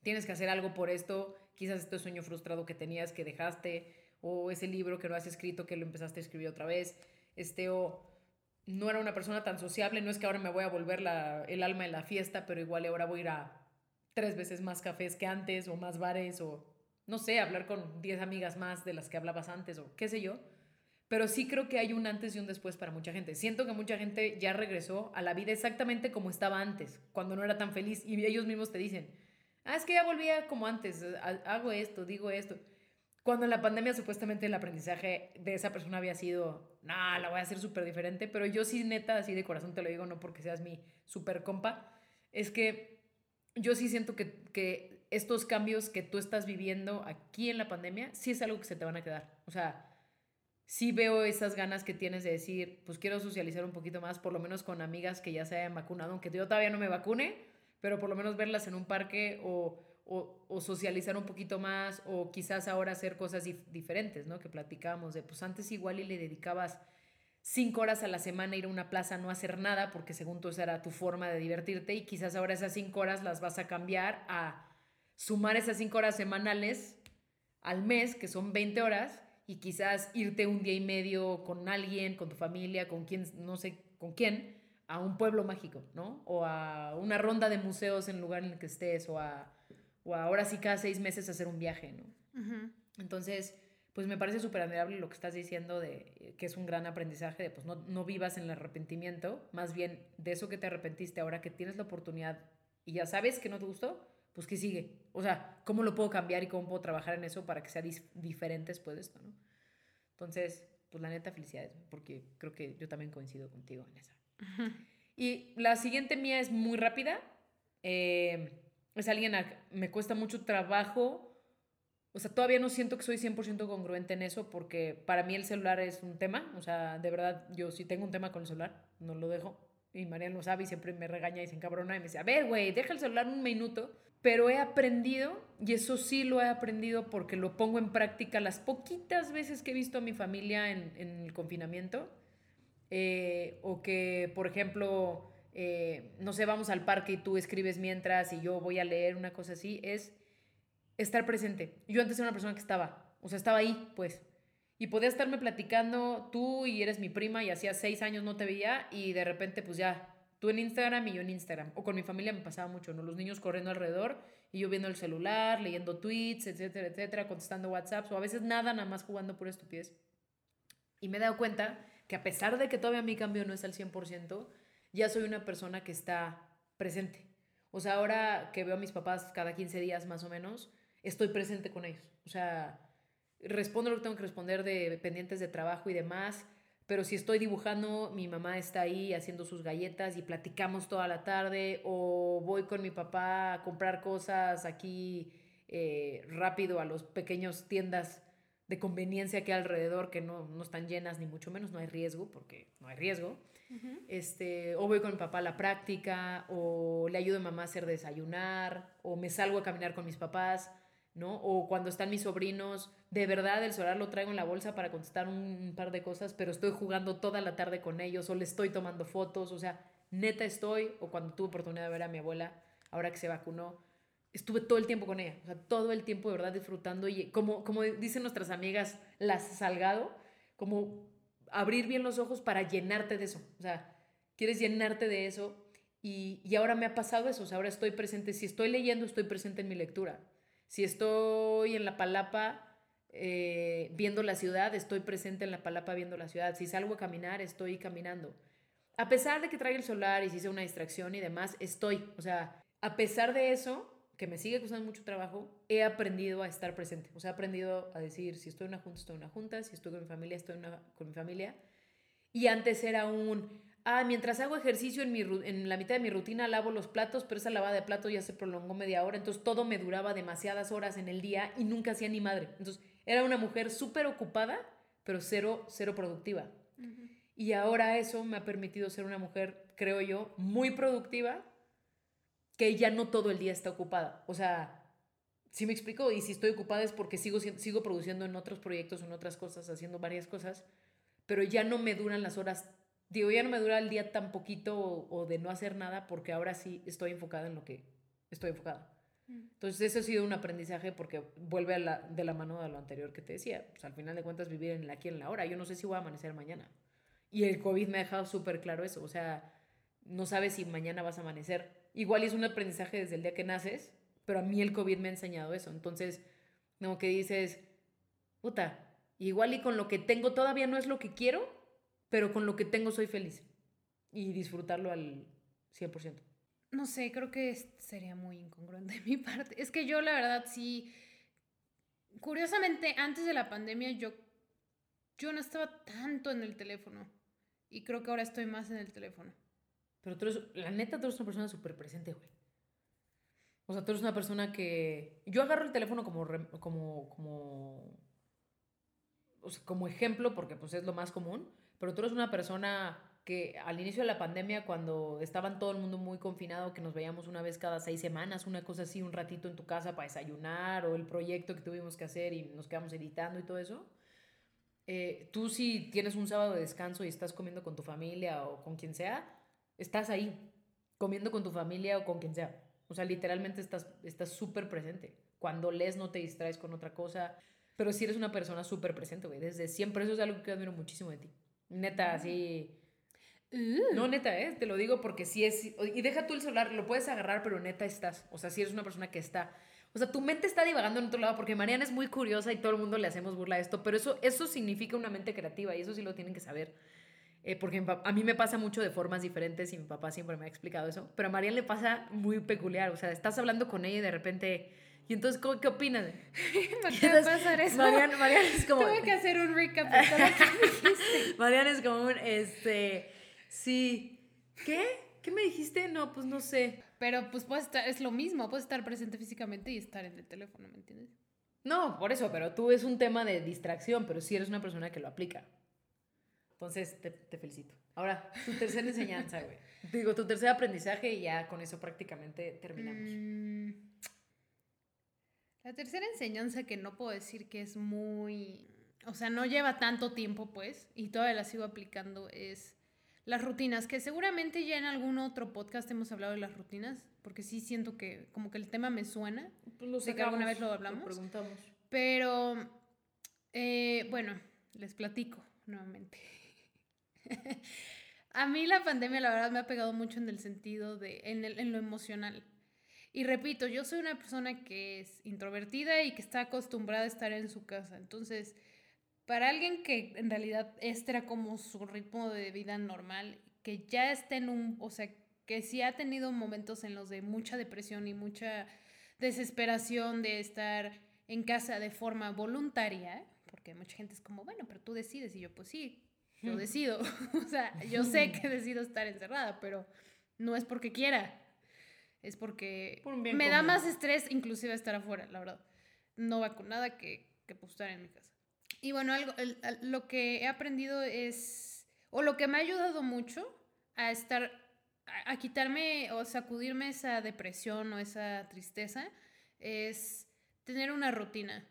tienes que hacer algo por esto, quizás este sueño frustrado que tenías que dejaste, o ese libro que no has escrito que lo empezaste a escribir otra vez, este, o no era una persona tan sociable, no es que ahora me voy a volver la- el alma de la fiesta, pero igual ahora voy a ir a tres veces más cafés que antes o más bares o, no sé, hablar con 10 amigas más de las que hablabas antes o qué sé yo. Pero sí creo que hay un antes y un después para mucha gente. Siento que mucha gente ya regresó a la vida exactamente como estaba antes, cuando no era tan feliz. Y ellos mismos te dicen, ah, es que ya volvía como antes, hago esto, digo esto. Cuando en la pandemia supuestamente el aprendizaje de esa persona había sido, no, la voy a hacer súper diferente, pero yo sí neta, así de corazón te lo digo, no porque seas mi súper compa, es que yo sí siento que, que estos cambios que tú estás viviendo aquí en la pandemia, sí es algo que se te van a quedar. O sea, sí veo esas ganas que tienes de decir, pues quiero socializar un poquito más, por lo menos con amigas que ya se hayan vacunado, aunque yo todavía no me vacune, pero por lo menos verlas en un parque o, o, socializar un poquito más o quizás ahora hacer cosas diferentes, ¿no? Que platicábamos de, pues antes igual y le dedicabas cinco horas a la semana ir a una plaza no hacer nada porque según tú esa era tu forma de divertirte y quizás ahora esas cinco horas las vas a cambiar a sumar esas cinco horas semanales al mes, que son 20 horas, y quizás irte un día y medio con alguien, con tu familia, con quien, no sé con quién, a un pueblo mágico, ¿no? O a una ronda de museos en el lugar en el que estés, o a, o ahora sí cada seis meses hacer un viaje, ¿no? Entonces, pues me parece súper admirable lo que estás diciendo de que es un gran aprendizaje, de pues no, no vivas en el arrepentimiento, más bien de eso que te arrepentiste ahora que tienes la oportunidad y ya sabes que no te gustó, pues que sigue. O sea, ¿cómo lo puedo cambiar y cómo puedo trabajar en eso para que sea diferente después de esto, ¿no? Entonces, pues la neta, felicidades, porque creo que yo también coincido contigo en esa. Y la siguiente mía es muy rápida. Eh, es alguien a me cuesta mucho trabajo. O sea, todavía no siento que soy 100% congruente en eso porque para mí el celular es un tema. O sea, de verdad, yo si tengo un tema con el celular, no lo dejo. Y Mariana lo sabe y siempre me regaña y se encabrona y me dice, a ver, güey, deja el celular un minuto pero he aprendido, y eso sí lo he aprendido porque lo pongo en práctica las poquitas veces que he visto a mi familia en, el confinamiento, eh, o que, por ejemplo, eh, no sé, vamos al parque y tú escribes mientras y yo voy a leer una cosa así, es estar presente. Yo antes era una persona que estaba, o sea, estaba ahí, pues. Y podía estarme platicando tú y eres mi prima y hacía seis años no te veía y de repente pues ya Tú en Instagram y yo en Instagram. O con mi familia me pasaba mucho, ¿no? Los niños corriendo alrededor y yo viendo el celular, leyendo tweets, etcétera, etcétera, contestando WhatsApp o a veces nada, nada más jugando por estupidez. Y me he dado cuenta que a pesar de que todavía mi cambio no es al 100%, ya soy una persona que está presente. O sea, ahora que veo a mis papás cada 15 días más o menos, estoy presente con ellos. O sea, respondo lo que tengo que responder de pendientes de trabajo y demás pero si estoy dibujando, mi mamá está ahí haciendo sus galletas y platicamos toda la tarde, o voy con mi papá a comprar cosas aquí eh, rápido a los pequeños tiendas de conveniencia que hay alrededor que no, no, están llenas ni mucho menos, no hay riesgo, porque no hay riesgo. este, o voy con mi papá a la práctica, o le ayudo a mamá a hacer desayunar, o me salgo a caminar con mis papás. ¿No? O cuando están mis sobrinos, de verdad el celular lo traigo en la bolsa para contestar un par de cosas, pero estoy jugando toda la tarde con ellos o le estoy tomando fotos, o sea, neta estoy, o cuando tuve oportunidad de ver a mi abuela, ahora que se vacunó, estuve todo el tiempo con ella, todo el tiempo de verdad disfrutando y como, como dicen nuestras amigas, las salgado, como abrir bien los ojos para llenarte de eso, o sea, quieres llenarte de eso y, y ahora me ha pasado eso, o sea, ahora estoy presente, si estoy leyendo, estoy presente en mi lectura si estoy en la palapa eh, viendo la ciudad, estoy presente en la palapa viendo la ciudad. Si salgo a caminar, estoy caminando. A pesar de que traiga el solar y si hice una distracción y demás, estoy. O sea, a pesar de eso, que me sigue costando mucho trabajo, he aprendido a estar presente. O sea, he aprendido a decir, si estoy en una junta, estoy en una junta, si estoy con mi familia, estoy con mi familia. Y antes era un, ah, mientras hago ejercicio en, mi, en la mitad de mi rutina lavo los platos, pero esa lavada de platos ya se prolongó media hora, entonces todo me duraba demasiadas horas en el día y nunca hacía ni madre. Entonces era una mujer súper ocupada, pero cero, cero productiva. Y ahora eso me ha permitido ser una mujer, creo yo, muy productiva, que ya no todo el día está ocupada. O sea, si me explico, y si estoy ocupada es porque sigo, sigo produciendo en otros proyectos, en otras cosas, haciendo varias cosas, pero ya no me duran las horas digo, ya no me dura el día tan poquito o, de no hacer nada porque ahora sí estoy enfocada en lo que estoy enfocada. Mm. Entonces, eso ha sido un aprendizaje porque vuelve a la, de la mano de lo anterior que te decía. Pues al final de cuentas, vivir en el aquí en la hora. Yo no sé si voy a amanecer mañana. Y el COVID me ha dejado súper claro eso. O sea, no sabes si mañana vas a amanecer. Igual es un aprendizaje desde el día que naces, pero a mí el COVID me ha enseñado eso. Entonces, como que dices, puta, igual y con lo que tengo todavía no es lo que quiero, pero con lo que tengo soy feliz. Y disfrutarlo al 100%. No sé, creo que sería muy incongruente de mi parte. Es que yo, la verdad, sí. Curiosamente, antes de la pandemia, yo, yo no estaba tanto en el teléfono. Y creo que ahora estoy más en el teléfono. Pero tú eres, la neta, tú eres una persona súper presente, güey. O sea, tú eres una persona que... Yo agarro el teléfono como, como, como, o sea, como ejemplo porque pues es lo más común, pero tú eres una persona que al inicio de la pandemia, cuando estaban todo el mundo muy confinado, que nos veíamos una vez cada seis semanas, una cosa así, un ratito en tu casa para desayunar, o el proyecto que tuvimos que hacer y nos quedamos editando y todo eso, eh, tú si tienes un sábado de descanso y estás comiendo con tu familia o con quien sea, estás ahí, comiendo con tu familia o con quien sea. O sea, literalmente estás estás súper presente. Cuando lees no te distraes con otra cosa, pero sí eres una persona súper presente, güey. Desde siempre eso es algo que admiro muchísimo de ti. Neta, así... No, neta, ¿eh? Te lo digo porque sí es... Y deja tú el celular, lo puedes agarrar, pero neta estás. O sea, sí eres una persona que está... O sea, tu mente está divagando en otro lado porque Mariana es muy curiosa y todo el mundo le hacemos burla a esto, pero eso, eso significa una mente creativa y eso sí lo tienen que saber. Eh, porque a mí me pasa mucho de formas diferentes y mi papá siempre me ha explicado eso, pero a Mariana le pasa muy peculiar. O sea, estás hablando con ella y de repente... ¿Y entonces ¿cómo- qué opinas? ¿Por qué va a pasar eso? Mariana, Mariana es como... Tuve que hacer un recap de todo lo que dijiste. Mariana es como un, este, sí, ¿qué? ¿Qué me dijiste? No, pues no sé. Pero pues puedes estar, es lo mismo, puedes estar presente físicamente y estar en el teléfono, ¿me entiendes? No, por eso, pero tú es un tema de distracción, pero sí eres una persona que lo aplica. Entonces, te, te felicito. Ahora, tu tercera enseñanza, güey. Digo, tu tercer aprendizaje y ya con eso prácticamente terminamos. Mm, La tercera enseñanza que no puedo decir que es muy, o sea, no lleva tanto tiempo, pues, y todavía la sigo aplicando, es las rutinas, que seguramente ya en algún otro podcast hemos hablado de las rutinas, porque sí siento que como que el tema me suena, Pues lo sé que alguna vez lo hablamos. preguntamos. pero, eh, bueno, les platico nuevamente. A mí la pandemia, la verdad, me ha pegado mucho en el sentido de, en, el- en lo emocional. Y repito, yo soy una persona que es introvertida y que está acostumbrada a estar en su casa. Entonces, para alguien que en realidad este era como su ritmo de vida normal, que ya está en un, o sea, que sí ha tenido momentos en los de mucha depresión y mucha desesperación de estar en casa de forma voluntaria, porque mucha gente es como, bueno, pero tú decides, y yo, pues sí, yo decido. o sea, yo sé que decido estar encerrada, pero no es porque quiera, es porque Por me da más estrés inclusive estar afuera, la verdad. No vacunada que, que pues, estar en mi casa. Y bueno, algo, el- al- lo que he aprendido es, o lo que me ha ayudado mucho a estar, a, a quitarme o sacudirme esa depresión o esa tristeza, es tener una rutina.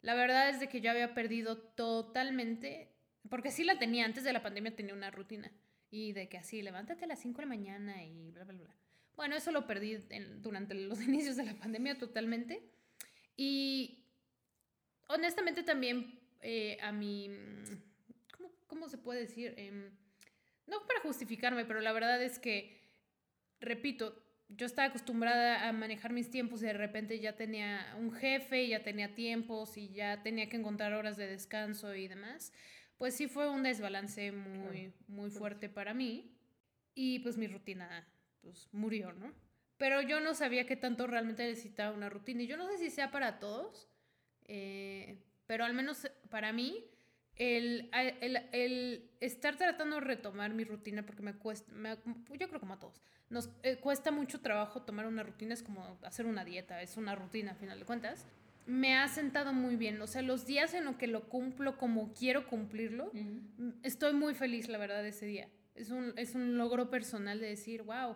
La verdad es de que yo había perdido totalmente, porque sí la tenía, antes de la pandemia tenía una rutina. Y de que así, levántate a las 5 de la mañana y bla, bla, bla. Bueno, eso lo perdí en- durante los inicios de la pandemia totalmente. Y honestamente también eh, a mi... ¿cómo, cómo se puede decir? Em, no para justificarme, pero la verdad es que, repito, yo estaba acostumbrada a manejar mis tiempos y de repente ya tenía un jefe, ya tenía tiempos y ya tenía que encontrar horas de descanso y demás. Pues sí fue un desbalance muy, muy fuerte para mí y pues mi rutina pues murió, ¿no? Pero yo no sabía qué tanto realmente necesitaba una rutina y yo no sé si sea para todos, eh, pero al menos para mí el, el, el estar tratando de retomar mi rutina, porque me cuesta, me- yo creo como a todos, nos eh, cuesta mucho trabajo tomar una rutina, es como hacer una dieta, es una rutina a final de cuentas, me ha sentado muy bien, o sea, los días en los que lo cumplo como quiero cumplirlo, mm, estoy muy feliz, la verdad, ese día. Es un, es un logro personal de decir, wow.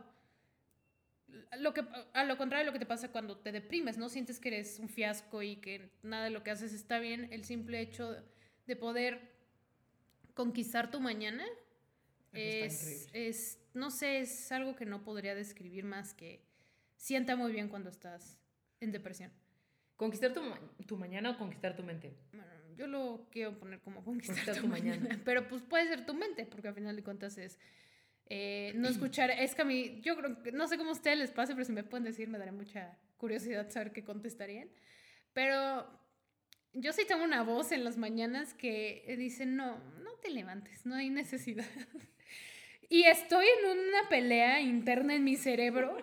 Lo que, a lo contrario de lo que te pasa cuando te deprimes, ¿no? Sientes que eres un fiasco y que nada de lo que haces está bien. El simple hecho de poder conquistar tu mañana es, es, no sé, es algo que no podría describir más que sienta muy bien cuando estás en depresión. ¿Conquistar tu, ma- tu mañana o conquistar tu mente? Bueno, yo lo quiero poner como conquistar, Conquistar tu, tu mañana. mañana. Pero pues puede ser tu mente, porque al final de cuentas es eh, no escuchar. Es que a mí, yo creo no sé cómo a ustedes les pase, pero si me pueden decir, me daré mucha curiosidad saber qué contestarían. Pero yo sí tengo una voz en las mañanas que dice, no, no te levantes, no hay necesidad. y estoy en una pelea interna en mi cerebro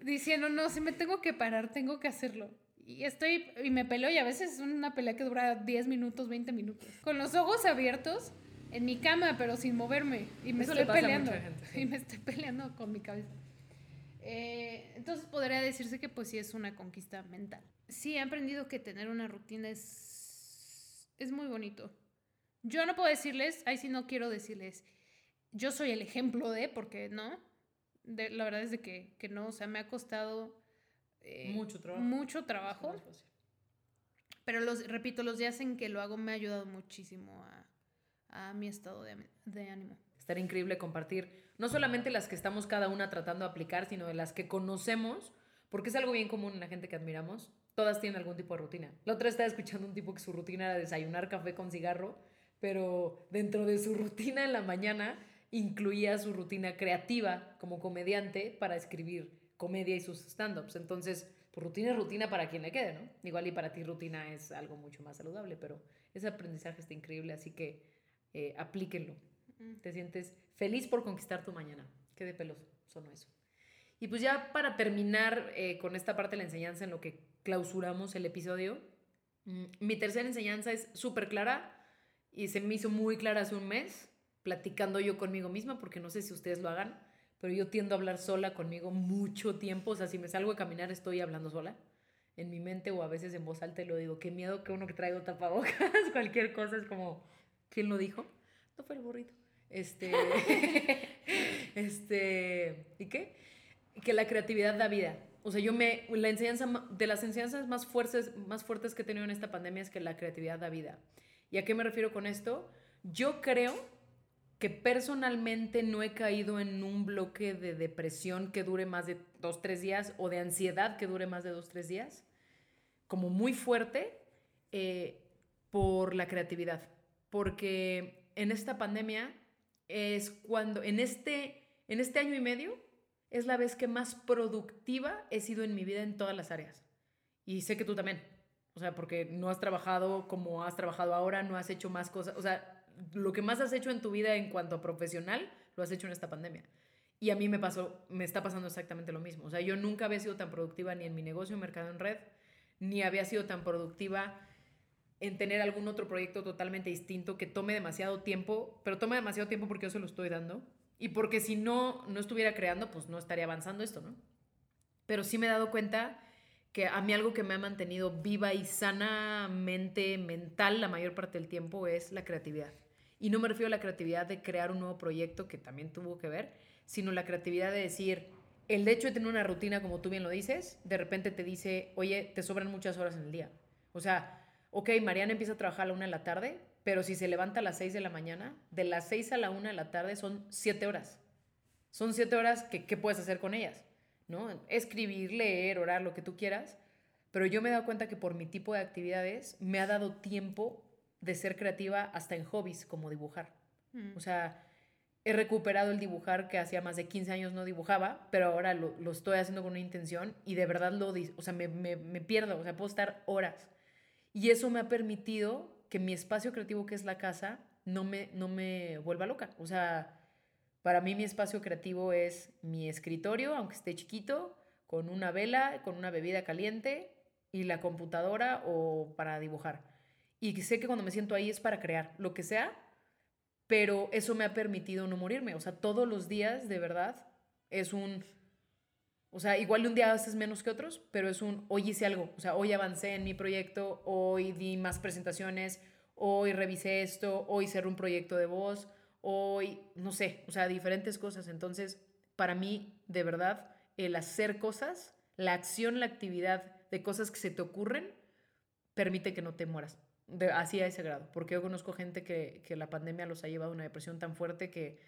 diciendo, no, si me tengo que parar, tengo que hacerlo. Y estoy, y me peleo y a veces es una pelea que dura 10 minutos, 20 minutos. Con los ojos abiertos en mi cama, pero sin moverme. Y me Eso estoy peleando. gente, sí. Y me estoy peleando con mi cabeza. Eh, entonces podría decirse que pues sí es una conquista mental. Sí, he aprendido que tener una rutina es, es muy bonito. Yo no puedo decirles, ahí sí no quiero decirles, yo soy el ejemplo de, porque no. De, la verdad es de que, que no, o sea, me ha costado eh, Mucho trabajo. mucho trabajo. Pero los, repito, los días en que lo hago me ha ayudado muchísimo a, a mi estado de, de ánimo. Estaría increíble compartir no solamente las que estamos cada una tratando de aplicar, sino de las que conocemos, porque es algo bien común en la gente que admiramos. Todas tienen algún tipo de rutina. La otra estaba escuchando un tipo que su rutina era desayunar café con cigarro, pero dentro de su rutina en la mañana incluía su rutina creativa como comediante para escribir comedia y sus stand-ups. Entonces, pues rutina es rutina para quien le quede, ¿no? Igual y para ti rutina es algo mucho más saludable, pero ese aprendizaje está increíble, así que eh, aplíquenlo. Te sientes feliz por conquistar tu mañana. Qué de pelos sonó eso. Y pues ya para terminar eh, con esta parte de la enseñanza en lo que clausuramos el episodio, mm, mi tercera enseñanza es súper clara y se me hizo muy clara hace un mes, platicando yo conmigo misma, porque no sé si ustedes lo hagan, pero yo tiendo a hablar sola conmigo mucho tiempo. O sea, si me salgo a caminar estoy hablando sola en mi mente o a veces en voz alta y lo digo, qué miedo que uno que traigo tapabocas, cualquier cosa es como, ¿quién lo dijo? No fue el burrito. Este, este, ¿y qué? Que la creatividad da vida. O sea, yo me, la enseñanza, de las enseñanzas más fuertes, más fuertes que he tenido en esta pandemia es que la creatividad da vida. ¿Y a qué me refiero con esto? Yo creo que personalmente no he caído en un bloque de depresión que dure más de dos, tres días o de ansiedad que dure más de dos, tres días, como muy fuerte eh, por la creatividad. Porque en esta pandemia es cuando, en este, en este año y medio, es la vez que más productiva he sido en mi vida en todas las áreas. Y sé que tú también. O sea, porque no has trabajado como has trabajado ahora, no has hecho más cosas. O sea, lo que más has hecho en tu vida en cuanto a profesional, lo has hecho en esta pandemia. Y a mí me pasó, me está pasando exactamente lo mismo. O sea, yo nunca había sido tan productiva ni en mi negocio Mercado en Red, ni había sido tan productiva en tener algún otro proyecto totalmente distinto que tome demasiado tiempo, pero toma demasiado tiempo porque yo se lo estoy dando. Y porque si no, no estuviera creando, pues no estaría avanzando esto, ¿no? Pero sí me he dado cuenta que a mí algo que me ha mantenido viva y sanamente mental la mayor parte del tiempo es la creatividad. Y no me refiero a la creatividad de crear un nuevo proyecto que también tuvo que ver, sino la creatividad de decir, el hecho de tener una rutina, como tú bien lo dices, de repente te dice, oye, te sobran muchas horas en el día. O sea, ok, Mariana empieza a trabajar a la una de la tarde, pero si se levanta a las 6 de la mañana, de las 6 a la una de la tarde son 7 horas. Son 7 horas que ¿qué puedes hacer con ellas? ¿No? Escribir, leer, orar, lo que tú quieras. Pero yo me he dado cuenta que por mi tipo de actividades me ha dado tiempo de ser creativa hasta en hobbies como dibujar. Mm. O sea, he recuperado el dibujar que hacía más de 15 años no dibujaba, pero ahora lo, lo estoy haciendo con una intención y de verdad lo, o sea, me, me, me pierdo, o sea, puedo estar horas. Y eso me ha permitido que mi espacio creativo, que es la casa, no me, no me vuelva loca. O sea, para mí mi espacio creativo es mi escritorio, aunque esté chiquito, con una vela, con una bebida caliente y la computadora o para dibujar. Y sé que cuando me siento ahí es para crear, lo que sea, pero eso me ha permitido no morirme. O sea, todos los días, de verdad, es un... O sea, igual un día haces menos que otros, pero es un hoy hice algo. O sea, hoy avancé en mi proyecto, hoy di más presentaciones, hoy revisé esto, hoy cerré un proyecto de voz, hoy, no sé, o sea, diferentes cosas. Entonces, para mí, de verdad, el hacer cosas, la acción, la actividad de cosas que se te ocurren, permite que no te mueras. De, así a ese grado. Porque yo conozco gente que, que la pandemia los ha llevado a una depresión tan fuerte que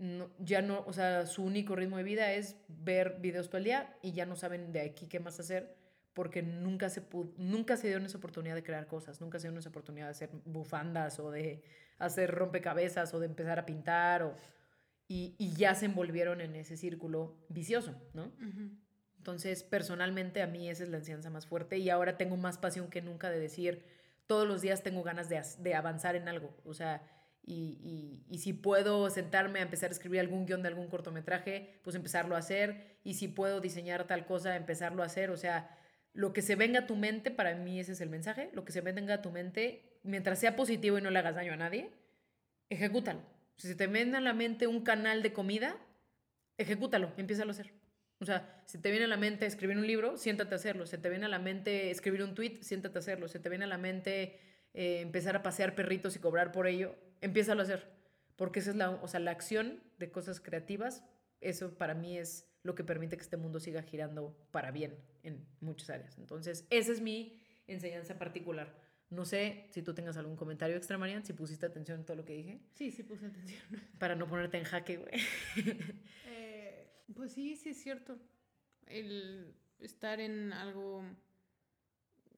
no, ya no, o sea, su único ritmo de vida es ver videos todo el día y ya no saben de aquí qué más hacer porque nunca se, pu- nunca se dieron esa oportunidad de crear cosas, nunca se dieron esa oportunidad de hacer bufandas o de hacer rompecabezas o de empezar a pintar o, y, y ya se envolvieron en ese círculo vicioso, ¿no? Entonces, personalmente a mí esa es la enseñanza más fuerte y ahora tengo más pasión que nunca de decir, todos los días tengo ganas de, de avanzar en algo. O sea, y, y- si puedo sentarme a empezar a escribir algún guion de algún cortometraje, pues empezarlo a hacer. Y si puedo diseñar tal cosa, empezarlo a hacer. O sea, lo que se venga a tu mente, para mí ese es el mensaje, lo que se venga a tu mente, mientras sea positivo y no le hagas daño a nadie, ejecútalo. Si se te viene a la mente un canal de comida, ejecútalo, empieza a hacer. O sea, si te viene a la mente escribir un libro, siéntate a hacerlo. Si te viene a la mente escribir un tweet, siéntate a hacerlo. Si te viene a la mente eh, empezar a pasear perritos y cobrar por ello, empieza a hacer. Porque esa es la, o sea, la acción de cosas creativas, eso para mí es lo que permite que este mundo siga girando para bien en muchas áreas. Entonces, esa es mi enseñanza particular. No sé si tú tengas algún comentario extra, Marian, si pusiste atención en todo lo que dije, Sí, sí puse atención. para no ponerte en jaque, güey. Eh, pues sí, sí es cierto. El estar en algo...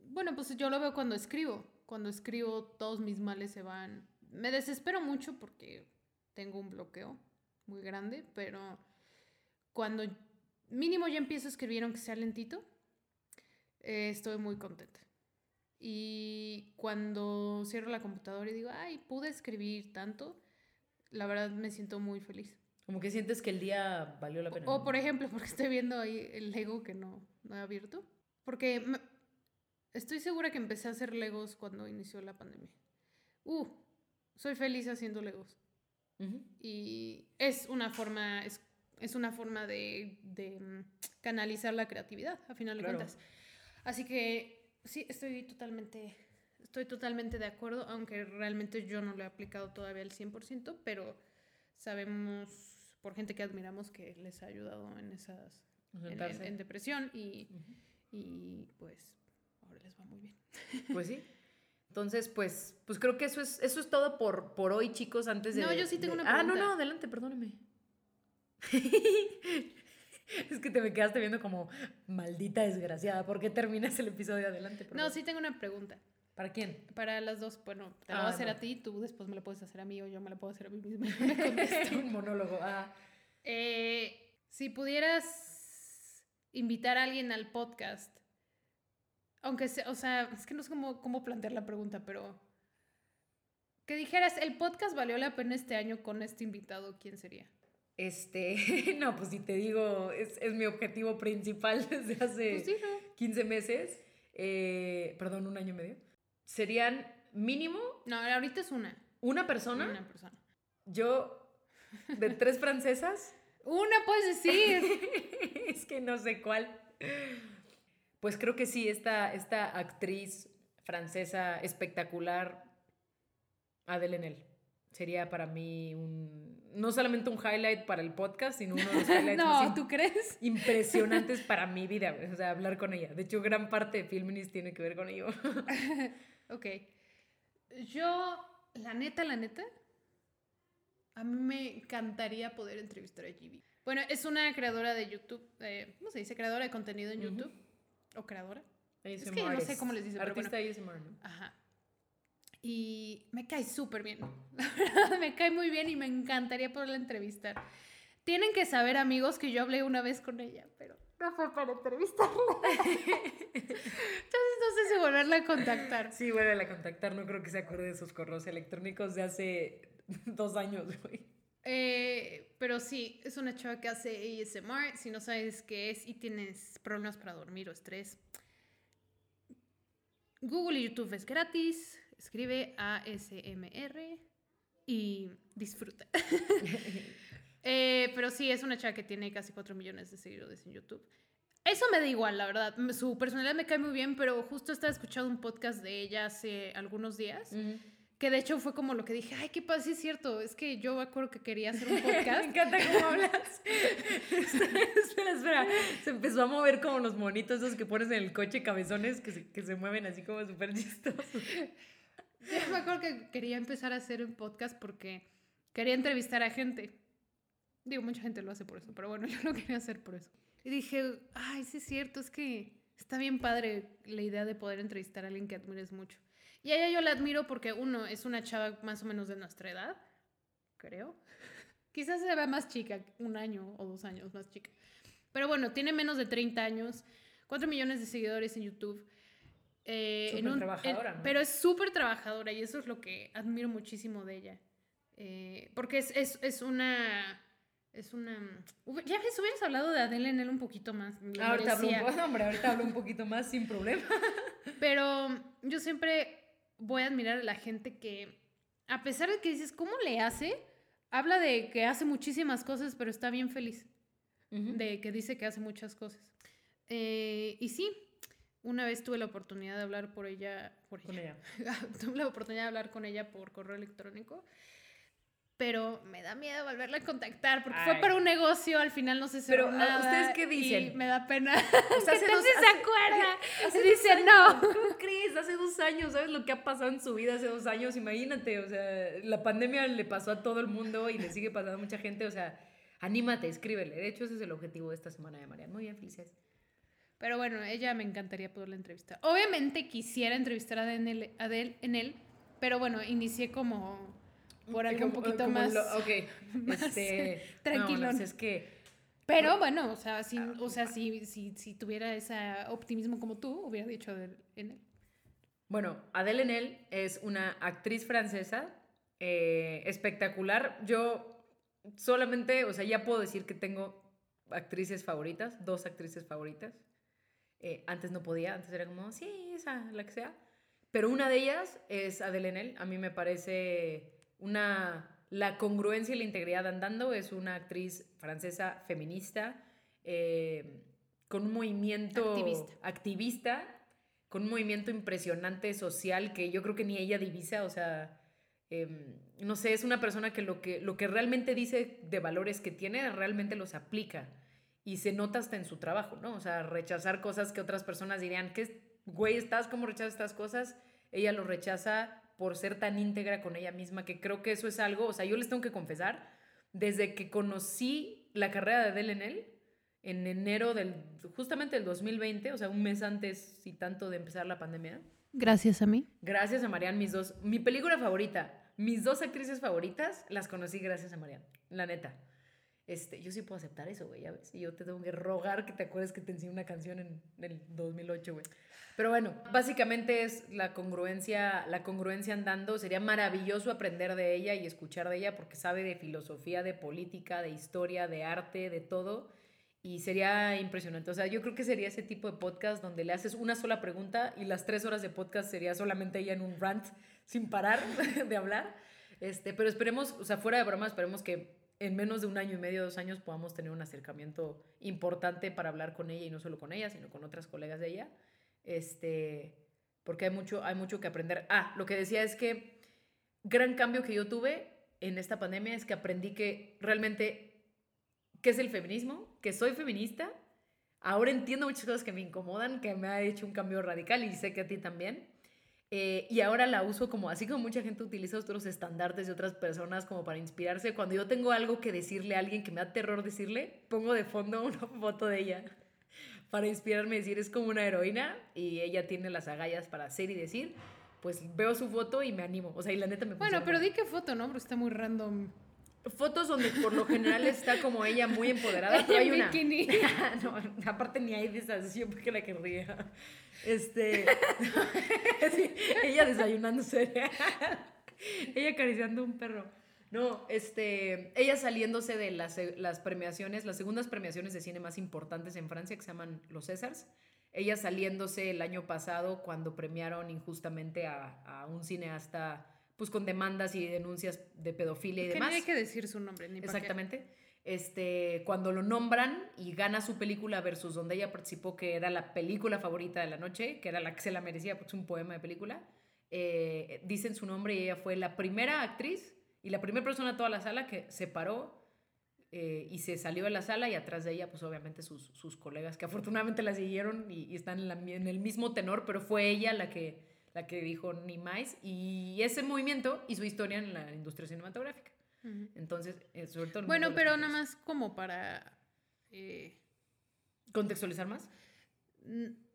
Bueno, pues yo lo veo cuando escribo. Cuando escribo todos mis males se van. Me desespero mucho porque tengo un bloqueo muy grande, pero cuando mínimo ya empiezo a escribir aunque sea lentito, eh, estoy muy contenta. Y cuando cierro la computadora y digo, ay, pude escribir tanto, la verdad me siento muy feliz. Como que sientes que el día valió la pena. O por ejemplo, porque estoy viendo ahí el Lego que no, no he abierto. Porque me- estoy segura que empecé a hacer Legos cuando inició la pandemia. Uh, soy feliz haciendo Legos. Y es una forma, es, es una forma de, de, mm, canalizar la creatividad, a final de Claro. cuentas. Así que sí, estoy totalmente, estoy totalmente de acuerdo, aunque realmente yo no lo he aplicado todavía al 100%, pero sabemos por gente que admiramos que les ha ayudado en esas, en, en- Sentarse. en depresión y, y pues ahora les va muy bien. Pues sí. Entonces, pues, pues creo que eso es, eso es todo por, por hoy, chicos, antes de... No, yo sí tengo de- una Ah, no, pregunta. no, adelante, perdóname. es que te me quedaste viendo como maldita desgraciada. ¿Por qué terminas el episodio adelante? No, sí tengo una pregunta. ¿Para quién? Para las dos, bueno, te la Ah, voy a hacer no. a ti, tú después me la puedes hacer a mí o yo me la puedo hacer a mí misma. Un monólogo. Ah. Eh, si pudieras invitar a alguien al podcast, aunque sea, o sea, es que no sé cómo, cómo plantear la pregunta, pero que dijeras, el podcast valió la pena este año con este invitado, ¿quién sería? Este, no, pues si te digo, es, es mi objetivo principal desde hace Pues sí, ¿no? 15 meses, eh, perdón, un año y medio. Serían mínimo No, ahorita es una. una persona, Una persona. yo, de tres francesas, Una puedes decir. es que no sé cuál. Pues creo que sí, esta, esta actriz francesa espectacular, Adele Haenel, sería para mí un, no solamente un highlight para el podcast, sino uno de los highlights no, ¿tú crees? impresionantes para mi vida, o sea, hablar con ella. De hecho, gran parte de Filminis tiene que ver con ello. Ok. Yo, la neta, la neta, a mí me encantaría poder entrevistar a Gibi. Bueno, es una creadora de YouTube, eh, ¿cómo se dice? Creadora de contenido en. YouTube. ¿O creadora? Es que no sé cómo les dicen, pero Artista ASMR, ¿no? Ajá. Y me cae súper bien. La verdad, me cae muy bien y me encantaría poderla entrevistar. Tienen que saber, amigos, que yo hablé una vez con ella, pero no fue para entrevistarla. Entonces no sé si volverla a contactar. Sí, vuelve a contactar, no creo que se acuerde de sus correos electrónicos de hace dos años, güey. Eh, pero sí, es una chava que hace ASMR. Si no sabes qué es y tienes problemas para dormir o estrés, Google y YouTube es gratis. Escribe ASMR y disfruta. Eh, pero sí, es una chava que tiene casi 4 millones de seguidores en YouTube. Eso me da igual, la verdad. Su personalidad me cae muy bien, pero justo estaba escuchando un podcast de ella hace algunos días. Que de hecho fue como lo que dije, ay, qué pasa, sí es cierto, es que yo me acuerdo que quería hacer un Me podcast. encanta cómo hablas. espera, espera. Se empezó a mover como los monitos esos que pones en el coche cabezones que se, que se mueven así como súper chistosos. yo me acuerdo que quería empezar a hacer un podcast porque quería entrevistar a gente. Digo, mucha gente lo hace por eso, pero bueno, yo lo quería hacer por eso. Y dije, ay, sí es cierto, es que está bien padre la idea de poder entrevistar a alguien que admires mucho. Y a ella yo la admiro porque, uno, es una chava más o menos de nuestra edad, creo. Quizás se vea más chica, un año o dos años más chica. Pero bueno, tiene menos de 30 años, 4 millones de seguidores en YouTube. eh, en Súper un- trabajadora, en- ¿no? Pero es súper trabajadora y eso es lo que admiro muchísimo de ella. Eh, porque es, es, es una... Es una... Hub- Ya ves, hubieras hablado de Adele en él un poquito más. lo Ahorita hablo, un hombre, ahorita hablo un poquito más sin problema. Pero yo siempre voy a admirar a la gente que, a pesar de que dices, ¿cómo le hace? Habla de que hace muchísimas cosas, pero está bien feliz. De que dice que hace muchas cosas. Eh, y sí, una vez tuve la oportunidad de hablar por ella. Por Con ella. ella. tuve la oportunidad de hablar con ella por correo electrónico. Pero me da miedo volverla a contactar porque fue para un negocio, al final no se cerró Pero, ¿a nada. ¿ustedes qué y dicen? me da pena. O sea, ¿Qué hace dos- se acuerda? hace Y dice, no. ¿Cómo crees? Hace dos años, ¿sabes lo que ha pasado en su vida hace dos años? Imagínate, o sea, la pandemia le pasó a todo el mundo y le sigue pasando a mucha gente, o sea, anímate, escríbele. De hecho, ese es el objetivo de esta semana de Marian. Muy bien, felicidades. Pero bueno, ella me encantaría poderla entrevistar. Obviamente quisiera entrevistar a Adele, Adele en él, pero bueno, inicié como por algo un Como- poquito como más. lo- ok, más, este... tranquilón. no, es que... Pero bueno, o sea, si, o sea, si, si, si tuviera ese optimismo como tú, hubiera dicho Adele en él. Bueno, Adele Haenel es una actriz francesa eh, espectacular. Yo solamente, o sea, ya puedo decir que tengo actrices favoritas, dos actrices favoritas. Eh, antes no podía, antes era como, sí, esa, la que sea. Pero una de ellas es Adele Haenel. A mí me parece una... La congruencia y la integridad andando es una actriz francesa feminista eh, con un movimiento Activista. activista, con un movimiento impresionante social que yo creo que ni ella divisa, o sea, em, no sé, es una persona que lo, que lo que realmente dice de valores que tiene, realmente los aplica y se nota hasta en su trabajo, ¿no? O sea, rechazar cosas que otras personas dirían, ¿qué güey estás? ¿Cómo rechazas estas cosas? Ella lo rechaza por ser tan íntegra con ella misma, que creo que eso es algo, o sea, yo les tengo que confesar, desde que conocí la carrera de Adele en él, en enero del, justamente del 2020, o sea, un mes antes y tanto de empezar la pandemia, Gracias a mí. gracias a Marianne, mis dos, mi película favorita, mis dos actrices favoritas, las conocí gracias a Marianne, la neta. Este, yo sí puedo aceptar eso, güey, ya ves. Y yo te tengo que rogar que te acuerdes que te enseñé una canción en, en el 2008, güey. Pero bueno, básicamente es la congruencia, la congruencia andando. Sería maravilloso aprender de ella y escuchar de ella porque sabe de filosofía, de política, de historia, de arte, de todo. Y sería impresionante. O sea, yo creo que sería ese tipo de podcast donde le haces una sola pregunta y las tres horas de podcast sería solamente ella en un rant sin parar de hablar. Este, pero esperemos, o sea, fuera de broma, esperemos que en menos de un año y medio, dos años, podamos tener un acercamiento importante para hablar con ella y no solo con ella, sino con otras colegas de ella. Este, porque hay mucho, hay mucho que aprender. Ah, lo que decía es que gran cambio que yo tuve en esta pandemia es que aprendí que realmente, ¿qué es el feminismo? Que soy feminista. Ahora entiendo muchas cosas que me incomodan, que me ha hecho un cambio radical y sé que a ti también. Eh, y ahora la uso como, así como mucha gente utiliza otros estandartes de otras personas como para inspirarse. Cuando yo tengo algo que decirle a alguien que me da terror decirle, pongo de fondo una foto de ella para inspirarme y decir, es como una heroína y ella tiene las agallas para hacer y decir. Pues veo su foto y me animo. O sea, y la neta me Bueno, funciona. pero di qué foto, ¿no? Porque está muy random. Fotos donde por lo general está como ella muy empoderada, pero hay una. no, aparte ni hay de esas, yo porque la querría. Este. sí, ella desayunándose. ella acariciando un perro. No, este. Ella saliéndose de las, las premiaciones, las segundas premiaciones de cine más importantes en Francia, que se llaman los Césars. Ella saliéndose el año pasado cuando premiaron injustamente a, a un cineasta, pues con demandas y denuncias de pedofilia y Que demás. hay que decir su nombre, ni pa' qué. Exactamente. Este, cuando lo nombran y gana su película versus donde ella participó, que era la película favorita de la noche, que era la que se la merecía porque es un poema de película, eh, dicen su nombre y ella fue la primera actriz y la primera persona de toda la sala que se paró eh, y se salió de la sala y atrás de ella, pues obviamente sus, sus colegas que afortunadamente la siguieron y, y están en, la- en el mismo tenor, pero fue ella la que, la que dijo ni más y ese movimiento hizo historia en la industria cinematográfica. Entonces, eh, sobre todo... en Bueno, pero nada más como para... eh, ¿Contextualizar más?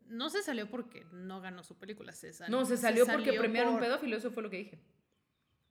no se salió porque no ganó su película, se salió. No, se salió porque salió premiaron un por- pedófilo, eso fue lo que dije.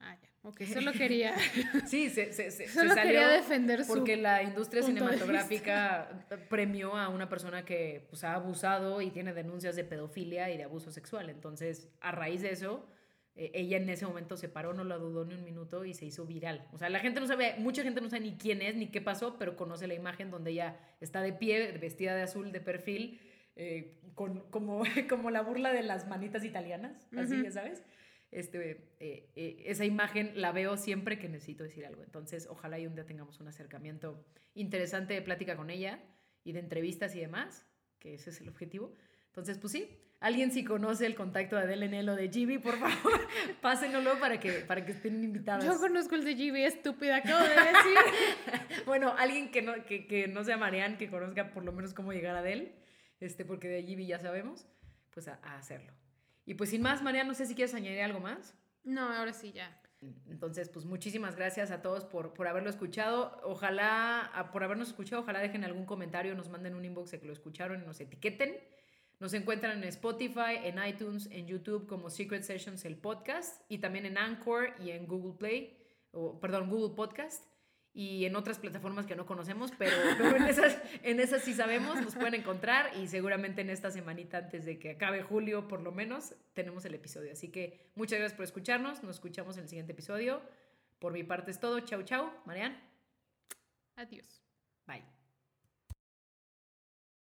Ah, ya. Ok, solo quería. Sí, se, se, se, se Solo salió quería defender su porque la industria cinematográfica premió a una persona que pues, ha abusado y tiene denuncias de pedofilia y de abuso sexual. Entonces, a raíz de eso, eh, ella en ese momento se paró, no la dudó ni un minuto y se hizo viral. O sea, la gente no sabe, mucha gente no sabe ni quién es ni qué pasó, pero conoce la imagen donde ella está de pie, vestida de azul, de perfil, eh, con, como, como la burla de las manitas italianas, así, Ujú. ya sabes. Este, eh, eh, esa imagen la veo siempre que necesito decir algo. Entonces, ojalá y un día tengamos un acercamiento interesante de plática con ella y de entrevistas y demás, que ese es el objetivo. Entonces, pues sí, alguien si conoce el contacto de Adele Nelo de Gibi, por favor, pásenlo para que, para que estén invitadas. Yo conozco el de GB estúpida, acabo de decir. Bueno, alguien que no, que, que no sea Marianne, que conozca por lo menos cómo llegar a Adele, este, porque de Gibi ya sabemos, pues a, a hacerlo. Y pues sin más, Marianne, no sé si quieres añadir algo más. No, ahora sí, ya. Entonces, pues muchísimas gracias a todos por, por haberlo escuchado. Ojalá, por habernos escuchado, ojalá dejen algún comentario, nos manden un inbox de que lo escucharon y nos etiqueten. Nos encuentran en Spotify, en iTunes, en YouTube como Secret Sessions, el podcast, y también en Anchor y en Google Play, o perdón, Google Podcast, y en otras plataformas que no conocemos, pero, pero en, esas, en esas sí sabemos, nos pueden encontrar y seguramente en esta semanita antes de que acabe julio, por lo menos, tenemos el episodio. Así que muchas gracias por escucharnos, nos escuchamos en el siguiente episodio. Por mi parte es todo, chau chau, Marian, Adiós. bye.